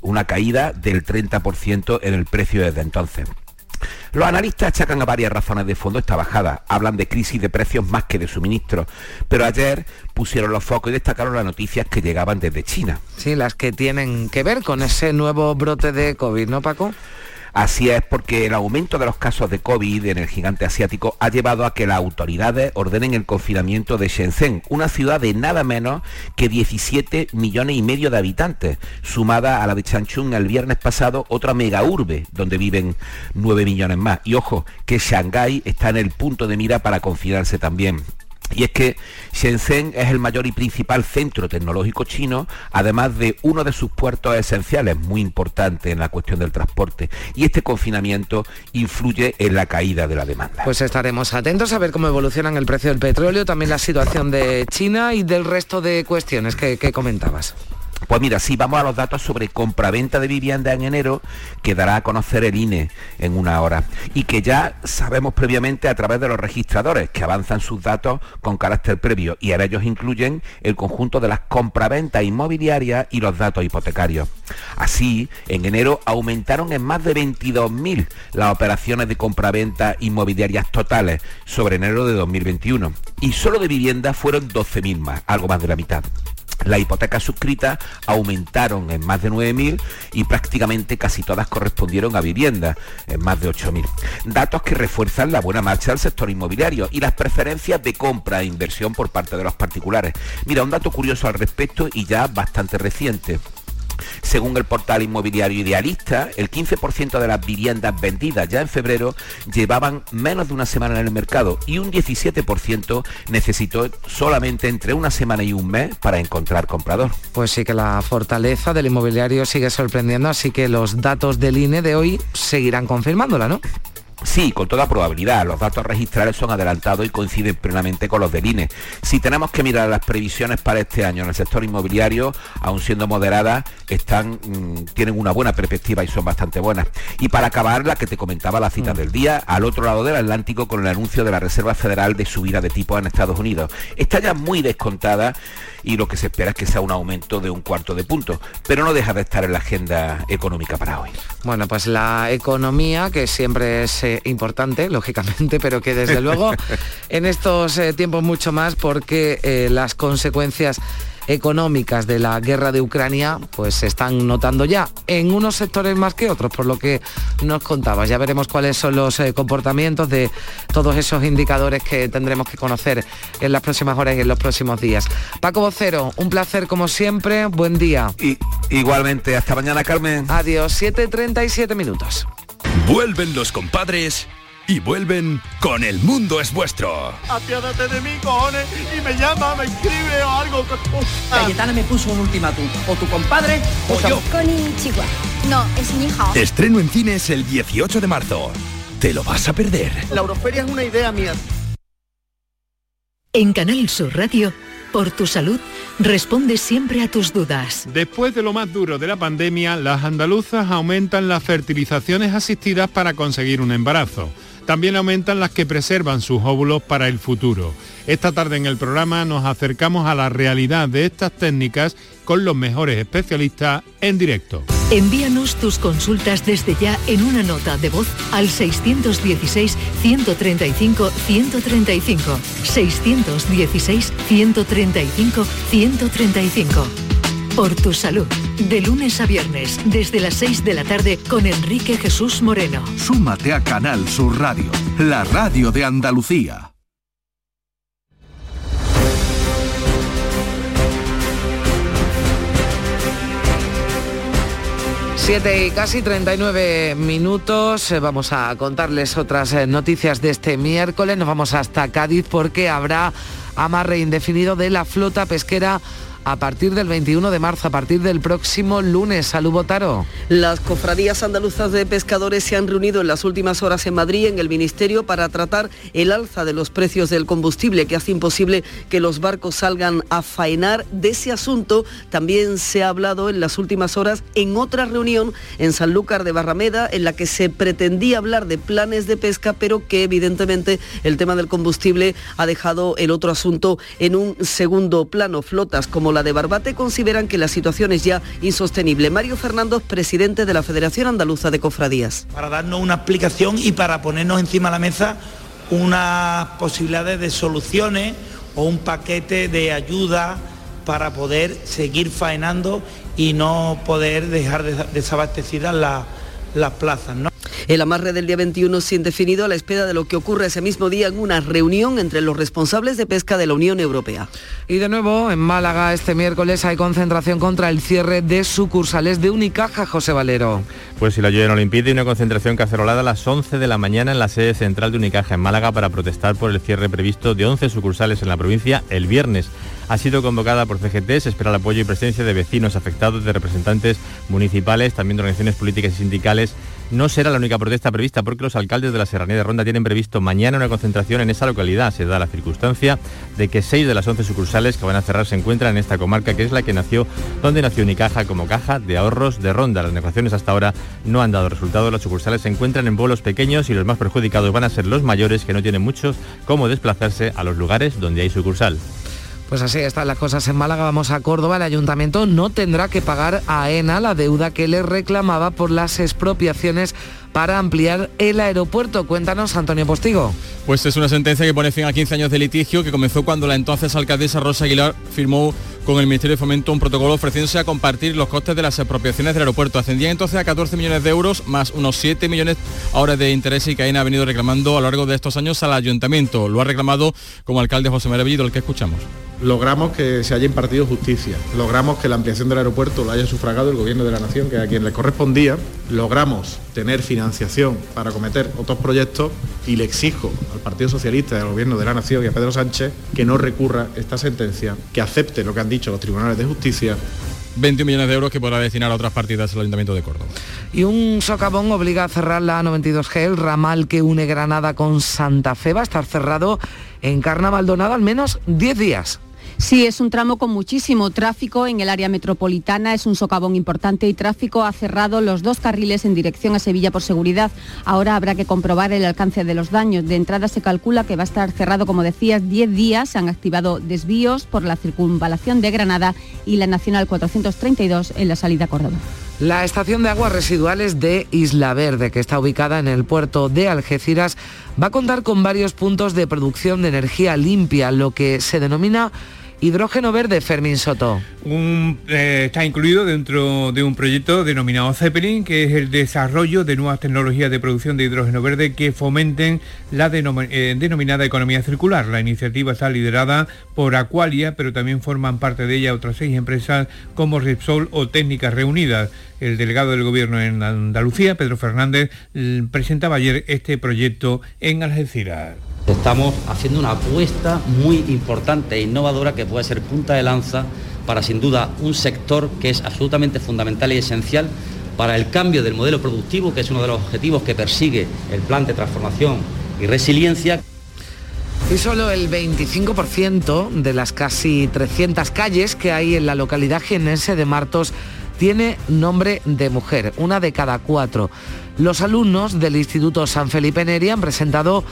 una caída del 30% en el precio desde entonces. Los analistas achacan a varias razones de fondo esta bajada. Hablan de crisis de precios más que de suministro. Pero ayer pusieron los focos y destacaron las noticias que llegaban desde China. Sí, las que tienen que ver con ese nuevo brote de COVID, ¿no, Paco? Así es porque el aumento de los casos de COVID en el gigante asiático ha llevado a que las autoridades ordenen el confinamiento de Shenzhen, una ciudad de nada menos que 17 millones y medio de habitantes, sumada a la de Changchun el viernes pasado, otra mega urbe donde viven 9 millones más. Y ojo, que Shanghái está en el punto de mira para confinarse también. Y es que Shenzhen es el mayor y principal centro tecnológico chino, además de uno de sus puertos esenciales, muy importante en la cuestión del transporte. Y este confinamiento influye en la caída de la demanda. Pues estaremos atentos a ver cómo evolucionan el precio del petróleo, también la situación de China y del resto de cuestiones que, que comentabas. Pues mira, si vamos a los datos sobre compraventa de vivienda en enero, que dará a conocer el INE en una hora y que ya sabemos previamente a través de los registradores que avanzan sus datos con carácter previo y ahora ellos incluyen el conjunto de las compraventas inmobiliarias y los datos hipotecarios. Así, en enero aumentaron en más de 22.000 las operaciones de compraventa inmobiliarias totales sobre enero de 2021 y solo de vivienda fueron 12.000 más, algo más de la mitad. Las hipotecas suscritas aumentaron en más de 9.000 y prácticamente casi todas correspondieron a viviendas, en más de 8.000. Datos que refuerzan la buena marcha del sector inmobiliario y las preferencias de compra e inversión por parte de los particulares. Mira, un dato curioso al respecto y ya bastante reciente. Según el portal inmobiliario Idealista, el 15% de las viviendas vendidas ya en febrero llevaban menos de una semana en el mercado y un 17% necesitó solamente entre una semana y un mes para encontrar comprador. Pues sí que la fortaleza del inmobiliario sigue sorprendiendo, así que los datos del INE de hoy seguirán confirmándola, ¿no? Sí, con toda probabilidad. Los datos registrales son adelantados y coinciden plenamente con los del INE. Si tenemos que mirar las previsiones para este año en el sector inmobiliario, aun siendo moderadas, están, mm, tienen una buena perspectiva y son bastante buenas. Y para acabar, la que te comentaba la cita mm. del día, al otro lado del Atlántico con el anuncio de la Reserva Federal de subida de tipos en Estados Unidos. Está ya muy descontada y lo que se espera es que sea un aumento de un cuarto de punto, pero no deja de estar en la agenda económica para hoy. Bueno, pues la economía, que siempre es importante, lógicamente, pero que desde (laughs) luego en estos eh, tiempos mucho más porque eh, las consecuencias económicas de la guerra de Ucrania pues se están notando ya en unos sectores más que otros, por lo que nos contabas. Ya veremos cuáles son los eh, comportamientos de todos esos indicadores que tendremos que conocer en las próximas horas y en los próximos días. Paco Vocero, un placer como siempre, buen día. Y, igualmente, hasta mañana Carmen. Adiós, 7.37 minutos. Vuelven los compadres y vuelven con El Mundo es Vuestro. Apiádate de mí, cojones, y me llama, me escribe o algo. Cayetana me puso un ultimátum, o tu compadre o yo. Con Chihuahua. No, es mi hija. Estreno en cines el 18 de marzo. Te lo vas a perder. La Euroferia es una idea mía. En Canal Sur Radio, por tu salud, responde siempre a tus dudas. Después de lo más duro de la pandemia, las andaluzas aumentan las fertilizaciones asistidas para conseguir un embarazo. También aumentan las que preservan sus óvulos para el futuro. Esta tarde en el programa nos acercamos a la realidad de estas técnicas con los mejores especialistas en directo. Envíanos tus consultas desde ya en una nota de voz al 616-135-135. 616-135-135. Por tu salud. De lunes a viernes, desde las 6 de la tarde, con Enrique Jesús Moreno. Súmate a Canal Sur Radio, la radio de Andalucía. 7 y casi 39 minutos. Eh, vamos a contarles otras eh, noticias de este miércoles. Nos vamos hasta Cádiz porque habrá amarre indefinido de la flota pesquera a partir del 21 de marzo, a partir del próximo lunes. Salud Botaro. Las cofradías andaluzas de pescadores se han reunido en las últimas horas en Madrid, en el Ministerio, para tratar el alza de los precios del combustible, que hace imposible que los barcos salgan a faenar. De ese asunto también se ha hablado en las últimas horas en otra reunión en Sanlúcar de Barrameda, en la que se pretendía hablar de planes de pesca, pero que evidentemente el tema del combustible ha dejado el otro asunto en un segundo plano. Flotas como la de Barbate consideran que la situación es ya insostenible. Mario Fernando, presidente de la Federación Andaluza de Cofradías. Para darnos una explicación y para ponernos encima de la mesa unas posibilidades de soluciones o un paquete de ayuda para poder seguir faenando y no poder dejar desabastecidas las plazas. El amarre del día 21 es indefinido a la espera de lo que ocurre ese mismo día en una reunión entre los responsables de pesca de la Unión Europea. Y de nuevo, en Málaga este miércoles hay concentración contra el cierre de sucursales de Unicaja, José Valero. Pues si la lluvia no lo impide, una concentración cacerolada a las 11 de la mañana en la sede central de Unicaja en Málaga para protestar por el cierre previsto de 11 sucursales en la provincia el viernes ha sido convocada por CGT. Se espera el apoyo y presencia de vecinos afectados, de representantes municipales, también de organizaciones políticas y sindicales. No será la única protesta prevista porque los alcaldes de la Serranía de Ronda tienen previsto mañana una concentración en esa localidad. Se da la circunstancia de que seis de las once sucursales que van a cerrar se encuentran en esta comarca, que es la que nació, donde nació Unicaja como caja de ahorros de Ronda. Las negociaciones hasta ahora no han dado resultado. Las sucursales se encuentran en vuelos pequeños y los más perjudicados van a ser los mayores que no tienen muchos cómo desplazarse a los lugares donde hay sucursal. Pues así están las cosas en Málaga. Vamos a Córdoba. El ayuntamiento no tendrá que pagar a ENA la deuda que le reclamaba por las expropiaciones para ampliar el aeropuerto. Cuéntanos, Antonio Postigo. Pues es una sentencia que pone fin a 15 años de litigio que comenzó cuando la entonces alcaldesa Rosa Aguilar firmó con el Ministerio de Fomento un protocolo ofreciéndose a compartir los costes de las expropiaciones del aeropuerto. Ascendían entonces a 14 millones de euros más unos 7 millones ahora de interés y que AENA ha venido reclamando a lo largo de estos años al ayuntamiento. Lo ha reclamado como alcalde José María Bellido, el que escuchamos logramos que se haya impartido justicia, logramos que la ampliación del aeropuerto lo haya sufragado el Gobierno de la Nación, que a quien le correspondía, logramos tener financiación para acometer otros proyectos y le exijo al Partido Socialista y al Gobierno de la Nación y a Pedro Sánchez que no recurra esta sentencia, que acepte lo que han dicho los tribunales de justicia 21 millones de euros que podrá destinar a otras partidas del Ayuntamiento de Córdoba. Y un socavón obliga a cerrar la A92G, el ramal que une Granada con Santa Fe, va a estar cerrado en Carna Maldonado al menos 10 días. Sí, es un tramo con muchísimo tráfico en el área metropolitana, es un socavón importante y tráfico ha cerrado los dos carriles en dirección a Sevilla por seguridad. Ahora habrá que comprobar el alcance de los daños. De entrada se calcula que va a estar cerrado, como decías, 10 días. Se han activado desvíos por la circunvalación de Granada y la Nacional 432 en la salida a Córdoba. La estación de aguas residuales de Isla Verde, que está ubicada en el puerto de Algeciras, va a contar con varios puntos de producción de energía limpia, lo que se denomina Hidrógeno verde, Fermín Soto. Eh, está incluido dentro de un proyecto denominado Zeppelin, que es el desarrollo de nuevas tecnologías de producción de hidrógeno verde que fomenten la eh, denominada economía circular. La iniciativa está liderada por Aqualia, pero también forman parte de ella otras seis empresas como Repsol o Técnicas Reunidas. El delegado del Gobierno en Andalucía, Pedro Fernández, presentaba ayer este proyecto en Algeciras. Estamos haciendo una apuesta muy importante e innovadora que puede ser punta de lanza para sin duda un sector que es absolutamente fundamental y esencial para el cambio del modelo productivo, que es uno de los objetivos que persigue el plan de transformación y resiliencia. Y solo el 25% de las casi 300 calles que hay en la localidad jienense de Martos tiene nombre de mujer, una de cada cuatro. Los alumnos del Instituto San Felipe Neri han presentado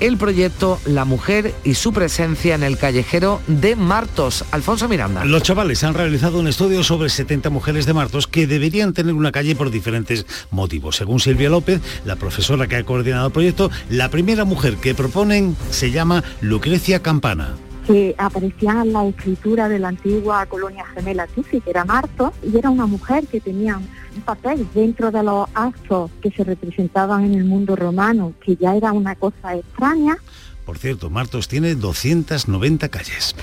el proyecto La Mujer y su presencia en el callejero de Martos. Alfonso Miranda. Los chavales han realizado un estudio sobre 70 mujeres de Martos que deberían tener una calle por diferentes motivos. Según Silvia López, la profesora que ha coordinado el proyecto, la primera mujer que proponen se llama Lucrecia Campana que aparecía en la escritura de la antigua colonia gemela Tufi, que era Martos, y era una mujer que tenía un papel dentro de los actos que se representaban en el mundo romano, que ya era una cosa extraña. Por cierto, Martos tiene 290 calles.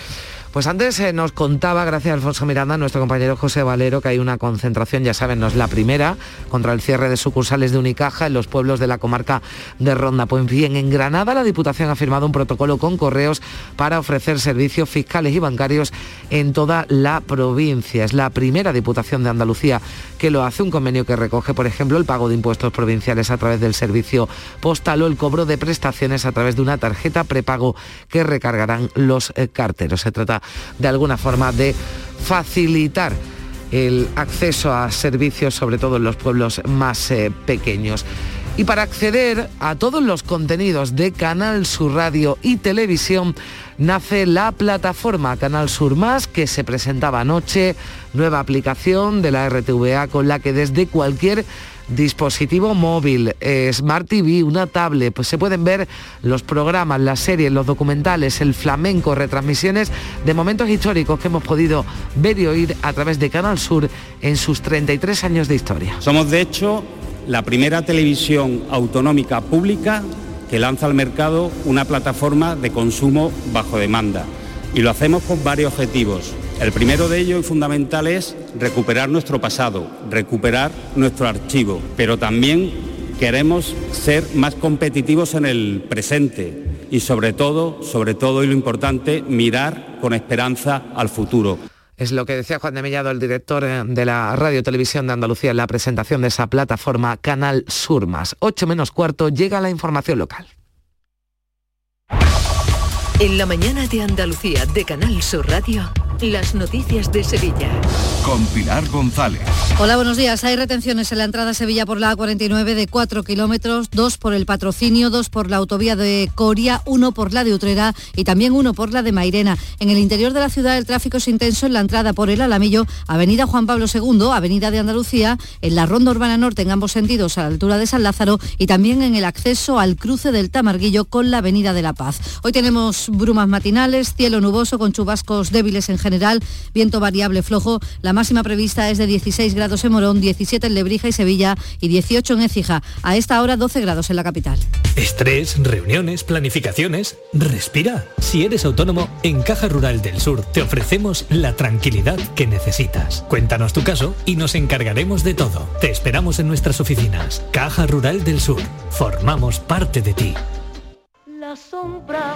Pues antes eh, nos contaba, gracias a Alfonso Miranda, nuestro compañero José Valero, que hay una concentración, ya saben, no es la primera, contra el cierre de sucursales de Unicaja en los pueblos de la comarca de Ronda. Pues bien, en Granada la Diputación ha firmado un protocolo con correos para ofrecer servicios fiscales y bancarios en toda la provincia. Es la primera Diputación de Andalucía que lo hace, un convenio que recoge, por ejemplo, el pago de impuestos provinciales a través del servicio postal o el cobro de prestaciones a través de una tarjeta prepago que recargarán los eh, carteros. Se trata de alguna forma de facilitar el acceso a servicios, sobre todo en los pueblos más eh, pequeños. Y para acceder a todos los contenidos de Canal Sur Radio y Televisión, nace la plataforma Canal Sur Más que se presentaba anoche, nueva aplicación de la RTVA con la que desde cualquier dispositivo móvil, eh, Smart TV, una tablet, pues se pueden ver los programas, las series, los documentales, el flamenco, retransmisiones de momentos históricos que hemos podido ver y oír a través de Canal Sur en sus 33 años de historia. Somos de hecho la primera televisión autonómica pública que lanza al mercado una plataforma de consumo bajo demanda. Y lo hacemos con varios objetivos. El primero de ellos y fundamental es recuperar nuestro pasado, recuperar nuestro archivo, pero también queremos ser más competitivos en el presente y sobre todo, sobre todo y lo importante, mirar con esperanza al futuro. Es lo que decía Juan de Mellado, el director eh, de la Radio Televisión de Andalucía en la presentación de esa plataforma Canal Sur Más. 8 menos cuarto llega la información local. En la mañana de Andalucía de Canal Sur Radio. Las noticias de Sevilla. Con Pilar González. Hola, buenos días. Hay retenciones en la entrada a Sevilla por la A49 de 4 kilómetros, dos por el patrocinio, dos por la autovía de Coria, uno por la de Utrera y también uno por la de Mairena. En el interior de la ciudad el tráfico es intenso en la entrada por el Alamillo, Avenida Juan Pablo II, Avenida de Andalucía, en la Ronda Urbana Norte en ambos sentidos a la altura de San Lázaro y también en el acceso al cruce del Tamarguillo con la Avenida de la Paz. Hoy tenemos brumas matinales, cielo nuboso con chubascos débiles en general, viento variable flojo. La máxima prevista es de 16 grados en Morón, 17 en Lebrija y Sevilla y 18 en Écija. A esta hora 12 grados en la capital. Estrés, reuniones, planificaciones. Respira. Si eres autónomo, en Caja Rural del Sur te ofrecemos la tranquilidad que necesitas. Cuéntanos tu caso y nos encargaremos de todo. Te esperamos en nuestras oficinas. Caja Rural del Sur. Formamos parte de ti. La sombra,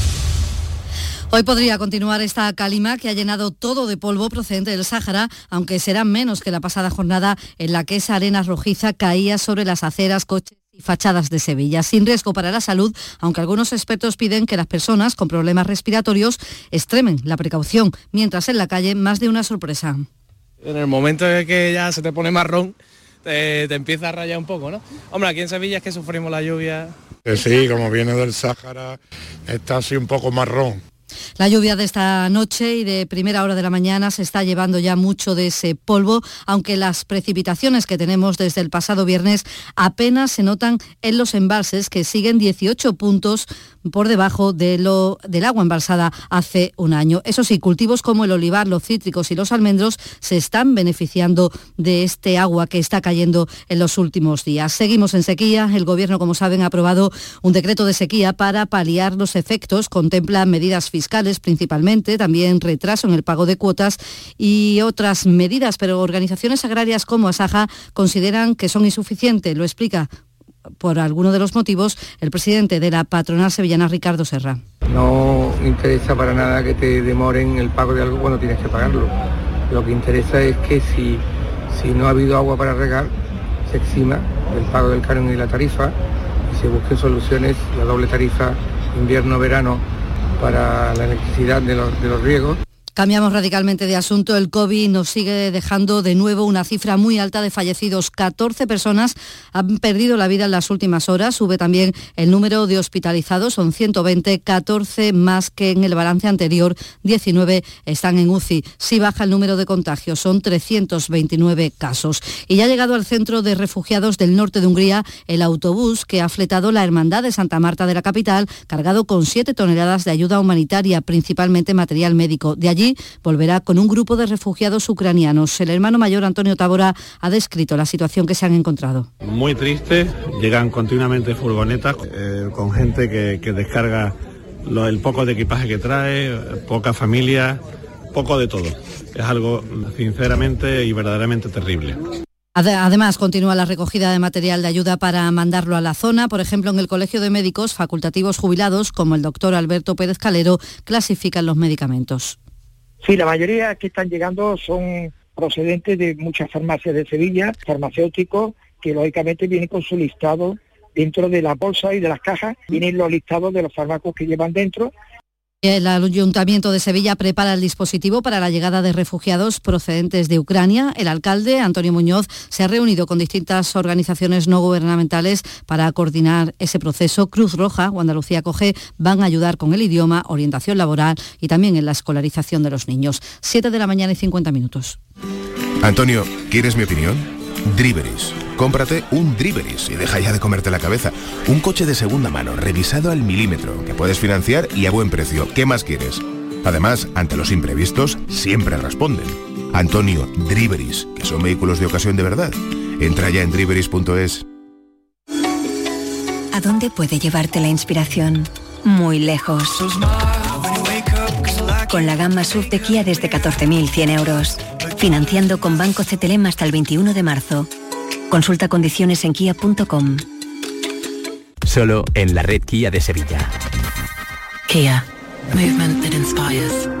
Hoy podría continuar esta calima que ha llenado todo de polvo procedente del Sáhara, aunque será menos que la pasada jornada en la que esa arena rojiza caía sobre las aceras, coches y fachadas de Sevilla, sin riesgo para la salud, aunque algunos expertos piden que las personas con problemas respiratorios extremen la precaución, mientras en la calle más de una sorpresa. En el momento en que ya se te pone marrón, te, te empieza a rayar un poco, ¿no? Hombre, aquí en Sevilla es que sufrimos la lluvia. Sí, como viene del Sáhara, está así un poco marrón. La lluvia de esta noche y de primera hora de la mañana se está llevando ya mucho de ese polvo, aunque las precipitaciones que tenemos desde el pasado viernes apenas se notan en los embalses que siguen 18 puntos por debajo de lo, del agua embalsada hace un año. Eso sí, cultivos como el olivar, los cítricos y los almendros se están beneficiando de este agua que está cayendo en los últimos días. Seguimos en sequía. El Gobierno, como saben, ha aprobado un decreto de sequía para paliar los efectos. Contempla medidas fiscales principalmente, también retraso en el pago de cuotas y otras medidas, pero organizaciones agrarias como Asaja consideran que son insuficientes. Lo explica por alguno de los motivos el presidente de la patronal sevillana, Ricardo Serra. No interesa para nada que te demoren el pago de algo cuando tienes que pagarlo. Lo que interesa es que si, si no ha habido agua para regar, se exima el pago del canon y la tarifa. Y se busquen soluciones, la doble tarifa invierno-verano para la electricidad de los, de los riegos. Cambiamos radicalmente de asunto. El COVID nos sigue dejando de nuevo una cifra muy alta de fallecidos. 14 personas han perdido la vida en las últimas horas. Sube también el número de hospitalizados. Son 120, 14 más que en el balance anterior. 19 están en UCI. Sí baja el número de contagios. Son 329 casos. Y ya ha llegado al centro de refugiados del norte de Hungría el autobús que ha fletado la Hermandad de Santa Marta de la capital, cargado con 7 toneladas de ayuda humanitaria, principalmente material médico. De allí volverá con un grupo de refugiados ucranianos. El hermano mayor Antonio Tabora ha descrito la situación que se han encontrado. Muy triste, llegan continuamente furgonetas eh, con gente que, que descarga lo, el poco de equipaje que trae, poca familia, poco de todo. Es algo sinceramente y verdaderamente terrible. Además, continúa la recogida de material de ayuda para mandarlo a la zona. Por ejemplo, en el Colegio de Médicos, facultativos jubilados, como el doctor Alberto Pérez Calero, clasifican los medicamentos. Sí, la mayoría que están llegando son procedentes de muchas farmacias de Sevilla, farmacéuticos, que lógicamente vienen con su listado dentro de la bolsa y de las cajas, vienen los listados de los fármacos que llevan dentro el Ayuntamiento de Sevilla prepara el dispositivo para la llegada de refugiados procedentes de Ucrania. El alcalde, Antonio Muñoz, se ha reunido con distintas organizaciones no gubernamentales para coordinar ese proceso. Cruz Roja o Andalucía Coge van a ayudar con el idioma, orientación laboral y también en la escolarización de los niños. Siete de la mañana y 50 minutos. Antonio, ¿quieres mi opinión? Driveris. Cómprate un Driveris y deja ya de comerte la cabeza. Un coche de segunda mano, revisado al milímetro, que puedes financiar y a buen precio. ¿Qué más quieres? Además, ante los imprevistos, siempre responden. Antonio, Driveris, que son vehículos de ocasión de verdad. Entra ya en driveris.es. ¿A dónde puede llevarte la inspiración? Muy lejos. Con la gama SUV de Kia desde 14.100 euros. Financiando con Banco CTLM hasta el 21 de marzo. Consulta condiciones en kia.com. Solo en la red Kia de Sevilla. Kia. Movement that inspires.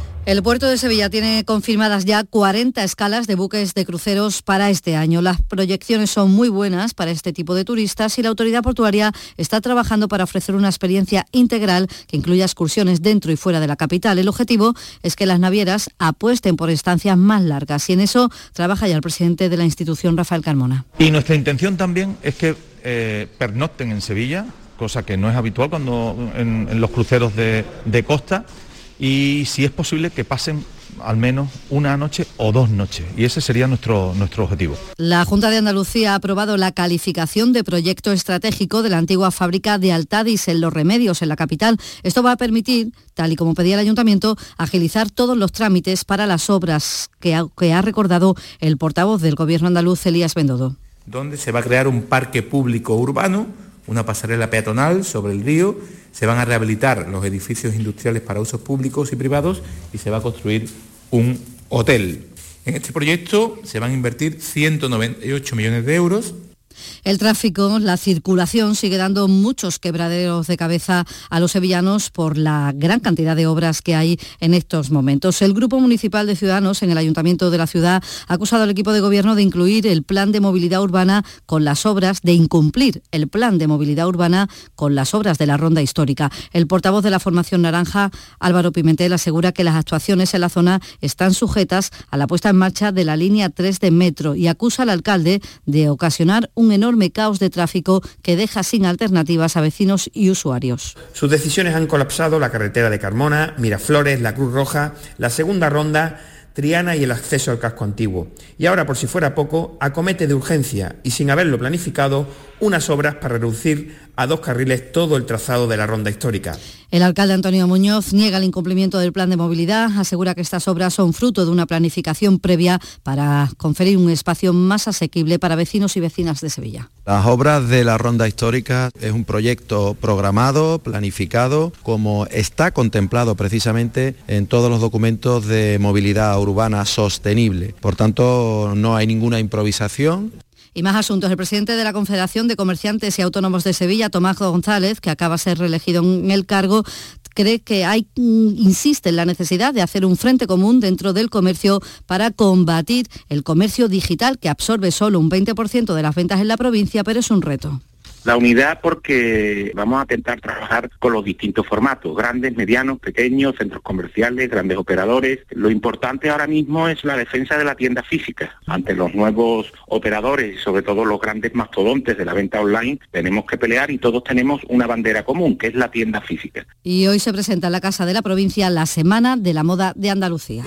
El puerto de Sevilla tiene confirmadas ya 40 escalas de buques de cruceros para este año. Las proyecciones son muy buenas para este tipo de turistas y la autoridad portuaria está trabajando para ofrecer una experiencia integral que incluya excursiones dentro y fuera de la capital. El objetivo es que las navieras apuesten por estancias más largas y en eso trabaja ya el presidente de la institución, Rafael Carmona. Y nuestra intención también es que eh, pernocten en Sevilla, cosa que no es habitual cuando en, los cruceros de costa y si es posible que pasen al menos una noche o dos noches. Y ese sería nuestro, nuestro objetivo. La Junta de Andalucía ha aprobado la calificación de proyecto estratégico de la antigua fábrica de Altadis en Los Remedios, en la capital. Esto va a permitir, tal y como pedía el Ayuntamiento, agilizar todos los trámites para las obras que ha, que ha recordado el portavoz del Gobierno andaluz, Elías Bendodo. Donde se va a crear un parque público urbano, una pasarela peatonal sobre el río, se van a rehabilitar los edificios industriales para usos públicos y privados y se va a construir un hotel. En este proyecto se van a invertir 198 millones de euros el tráfico, la circulación sigue dando muchos quebraderos de cabeza a los sevillanos por la gran cantidad de obras que hay en estos momentos. El Grupo Municipal de Ciudadanos en el Ayuntamiento de la ciudad ha acusado al equipo de gobierno de incluir el plan de movilidad urbana con las obras, de incumplir el plan de movilidad urbana con las obras de la ronda histórica. El portavoz de la formación naranja, Álvaro Pimentel, asegura que las actuaciones en la zona están sujetas a la puesta en marcha de la línea 3 de metro y acusa al alcalde de ocasionar un enorme caos de tráfico que deja sin alternativas a vecinos y usuarios. Sus decisiones han colapsado la carretera de Carmona, Miraflores, la Cruz Roja, la segunda ronda, Triana y el acceso al casco antiguo. Y ahora, por si fuera poco, acomete de urgencia y sin haberlo planificado unas obras para reducir a dos carriles todo el trazado de la ronda histórica. El alcalde Antonio Muñoz niega el incumplimiento del plan de movilidad, asegura que estas obras son fruto de una planificación previa para conferir un espacio más asequible para vecinos y vecinas de Sevilla. Las obras de la ronda histórica es un proyecto programado, planificado, como está contemplado precisamente en todos los documentos de movilidad urbana sostenible. Por tanto, no hay ninguna improvisación. Y más asuntos. El presidente de la Confederación de Comerciantes y Autónomos de Sevilla, Tomás González, que acaba de ser reelegido en el cargo, cree que hay, mm, insiste en la necesidad de hacer un frente común dentro del comercio para combatir el comercio digital que absorbe solo un 20% de las ventas en la provincia, pero es un reto. La unidad porque vamos a intentar trabajar con los distintos formatos, grandes, medianos, pequeños, centros comerciales, grandes operadores. Lo importante ahora mismo es la defensa de la tienda física. Ante los nuevos operadores y sobre todo los grandes mastodontes de la venta online, tenemos que pelear y todos tenemos una bandera común, que es la tienda física. Y hoy se presenta en la Casa de la Provincia la Semana de la Moda de Andalucía.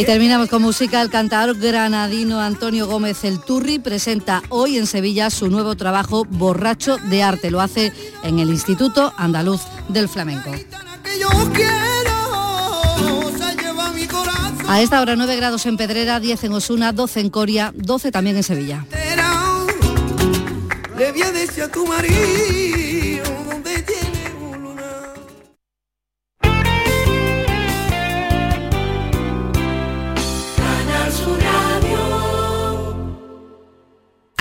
Y terminamos con música. El cantador granadino Antonio Gómez El Turri presenta hoy en Sevilla su nuevo trabajo Borracho de Arte. Lo hace en el Instituto Andaluz del Flamenco. A esta hora 9 grados en Pedrera, 10 en Osuna, 12 en Coria, 12 también en Sevilla.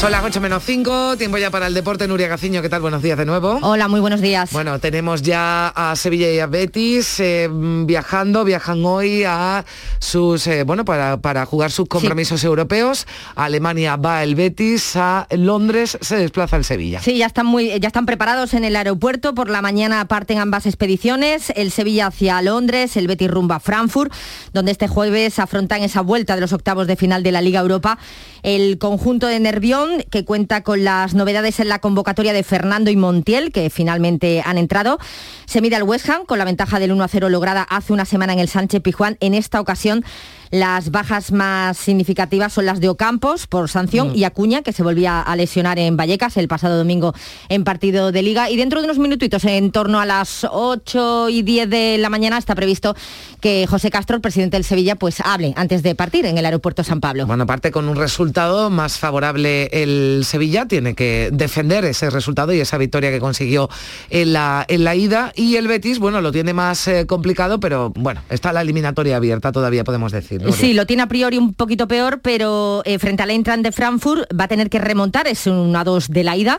Son las 8 menos 5, tiempo ya para el deporte. Nuria Gaciño, ¿qué tal? Buenos días de nuevo. Hola, muy buenos días. Bueno, tenemos ya a Sevilla y a Betis eh, viajando, viajan hoy a sus, eh, bueno, para, para, jugar sus compromisos europeos. A Alemania va el Betis, a Londres se desplaza el Sevilla. Sí, ya están, muy, ya están preparados en el aeropuerto. Por la mañana parten ambas expediciones, el Sevilla hacia Londres, el Betis rumba a Frankfurt, donde este jueves afrontan esa vuelta de los octavos de final de la Liga Europa. El conjunto de Nervión que cuenta con las novedades en la convocatoria de Fernando y Montiel, que finalmente han entrado. Se mide al West Ham con la ventaja del 1 a 0 lograda hace una semana en el Sánchez Pijuán. En esta ocasión las bajas más significativas son las de Ocampos por sanción mm. y Acuña, que se volvía a lesionar en Vallecas el pasado domingo en partido de liga. Y dentro de unos minutitos, en torno a las 8 y 10 de la mañana, está previsto que José Castro, el presidente del Sevilla, pues hable antes de partir en el aeropuerto San Pablo. Bueno, aparte con un resultado más favorable el Sevilla, tiene que defender ese resultado y esa victoria que consiguió en la, en la ida. Y el Betis, bueno, lo tiene más eh, complicado, pero bueno, está la eliminatoria abierta todavía, podemos decir. Sí, lo tiene a priori un poquito peor, pero eh, frente al Eintracht de Frankfurt va a tener que remontar, es un a 2 de la ida.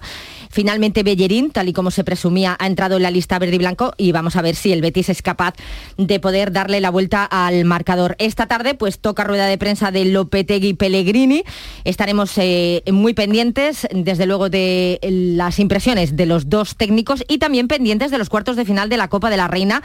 Finalmente Bellerín, tal y como se presumía, ha entrado en la lista verde y blanco y vamos a ver si el Betis es capaz de poder darle la vuelta al marcador. Esta tarde pues toca rueda de prensa de Lopetegui Pellegrini. Estaremos eh, muy pendientes, desde luego, de las impresiones de los dos técnicos y también pendientes de los cuartos de final de la Copa de la Reina,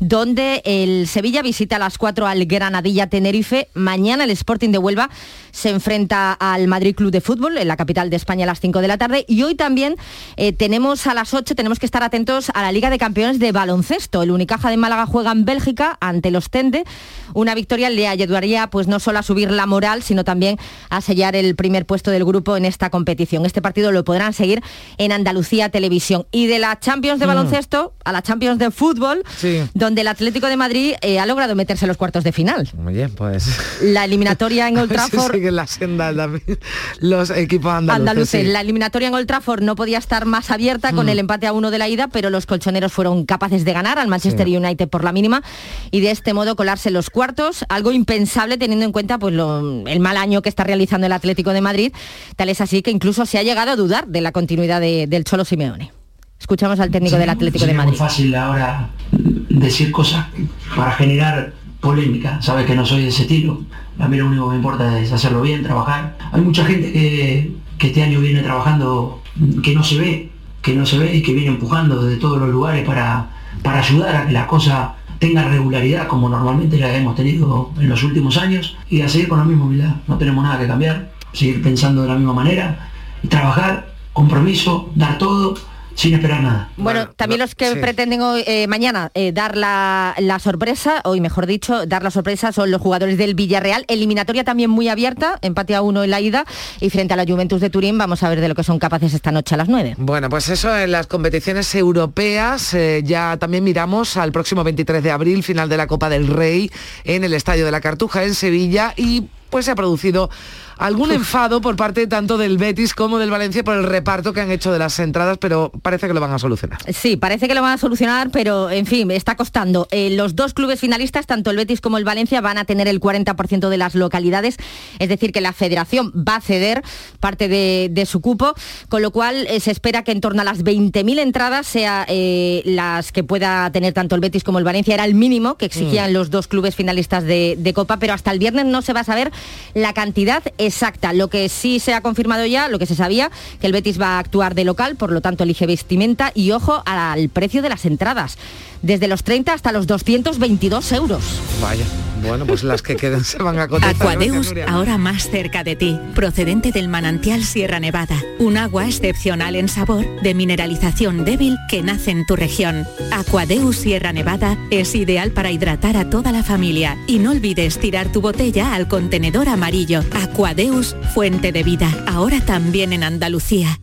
donde el Sevilla visita a las 4 al Granadilla Tenerife. Mañana el Sporting de Huelva se enfrenta al Madrid Club de Fútbol en la capital de España a las 5 de la tarde y hoy también eh, tenemos a las 8, tenemos que estar atentos a la Liga de Campeones de Baloncesto. El Unicaja de Málaga juega en Bélgica ante los Tende. Una victoria le ayudaría pues no solo a subir la moral, sino también a sellar el primer puesto del grupo en esta competición. Este partido lo podrán seguir en Andalucía Televisión. Y de la Champions de mm. baloncesto a la Champions de fútbol, donde el Atlético de Madrid eh, ha logrado meterse en los cuartos de final. Muy bien, pues. La eliminatoria en (laughs) Old Trafford. la senda los equipos andaluces. La eliminatoria en Old Trafford no podía estar más abierta con mm. el empate a uno de la ida, pero los colchoneros fueron capaces de ganar al Manchester United por la mínima y de este modo colarse los cuartos, algo impensable teniendo en cuenta pues, el mal año que está realizando el Atlético de Madrid. Tal es así que incluso se ha llegado a dudar de la continuidad del Cholo Simeone. Escuchamos al técnico del Atlético de Madrid. Es fácil ahora decir cosas para generar polémica. Sabes que no soy de ese estilo. A mí lo único que me importa es hacerlo bien, trabajar. Hay mucha gente que, que este año viene trabajando que no se ve, que no se ve y que viene empujando desde todos los lugares para, para ayudar a que las cosas tenga regularidad como normalmente la hemos tenido en los últimos años y a seguir con la misma humildad. No tenemos nada que cambiar, seguir pensando de la misma manera y trabajar, compromiso, dar todo sin esperar nada. Bueno, también los que pretenden hoy, eh, mañana eh, dar la, la, sorpresa, hoy mejor dicho, dar la sorpresa son los jugadores del Villarreal. Eliminatoria también muy abierta, empate a uno en la ida y frente a la Juventus de Turín vamos a ver de lo que son capaces esta noche a las 9. Bueno, pues eso en las competiciones europeas. Eh, ya también miramos al próximo 23 de abril, final de la Copa del Rey en el Estadio de la Cartuja en Sevilla y pues se ha producido algún enfado por parte tanto del Betis como del Valencia por el reparto que han hecho de las entradas, pero parece que lo van a solucionar. Sí, parece que lo van a solucionar, pero en fin, está costando. Eh, los dos clubes finalistas, tanto el Betis como el Valencia, van a tener el 40% de las localidades, es decir, que la federación va a ceder parte de, su cupo, con lo cual eh, se espera que en torno a las 20.000 entradas sea eh, las que pueda tener tanto el Betis como el Valencia, era el mínimo que exigían mm. los dos clubes finalistas de, de Copa, pero hasta el viernes no se va a saber la cantidad exacta. Lo que sí se ha confirmado ya, lo que se sabía, que el Betis va a actuar de local, por lo tanto elige vestimenta y ojo al precio de las entradas desde los 30 hasta los 222 euros. Vaya, bueno, pues las que quedan se van a (laughs) cotizar. Aquadeus, ahora más cerca de ti, procedente del manantial Sierra Nevada, un agua excepcional en sabor, de mineralización débil que nace en tu región. Aquadeus Sierra Nevada es ideal para hidratar a toda la familia y no olvides tirar tu botella al contenedor amarillo. Aquadeus, fuente de vida, ahora también en Andalucía.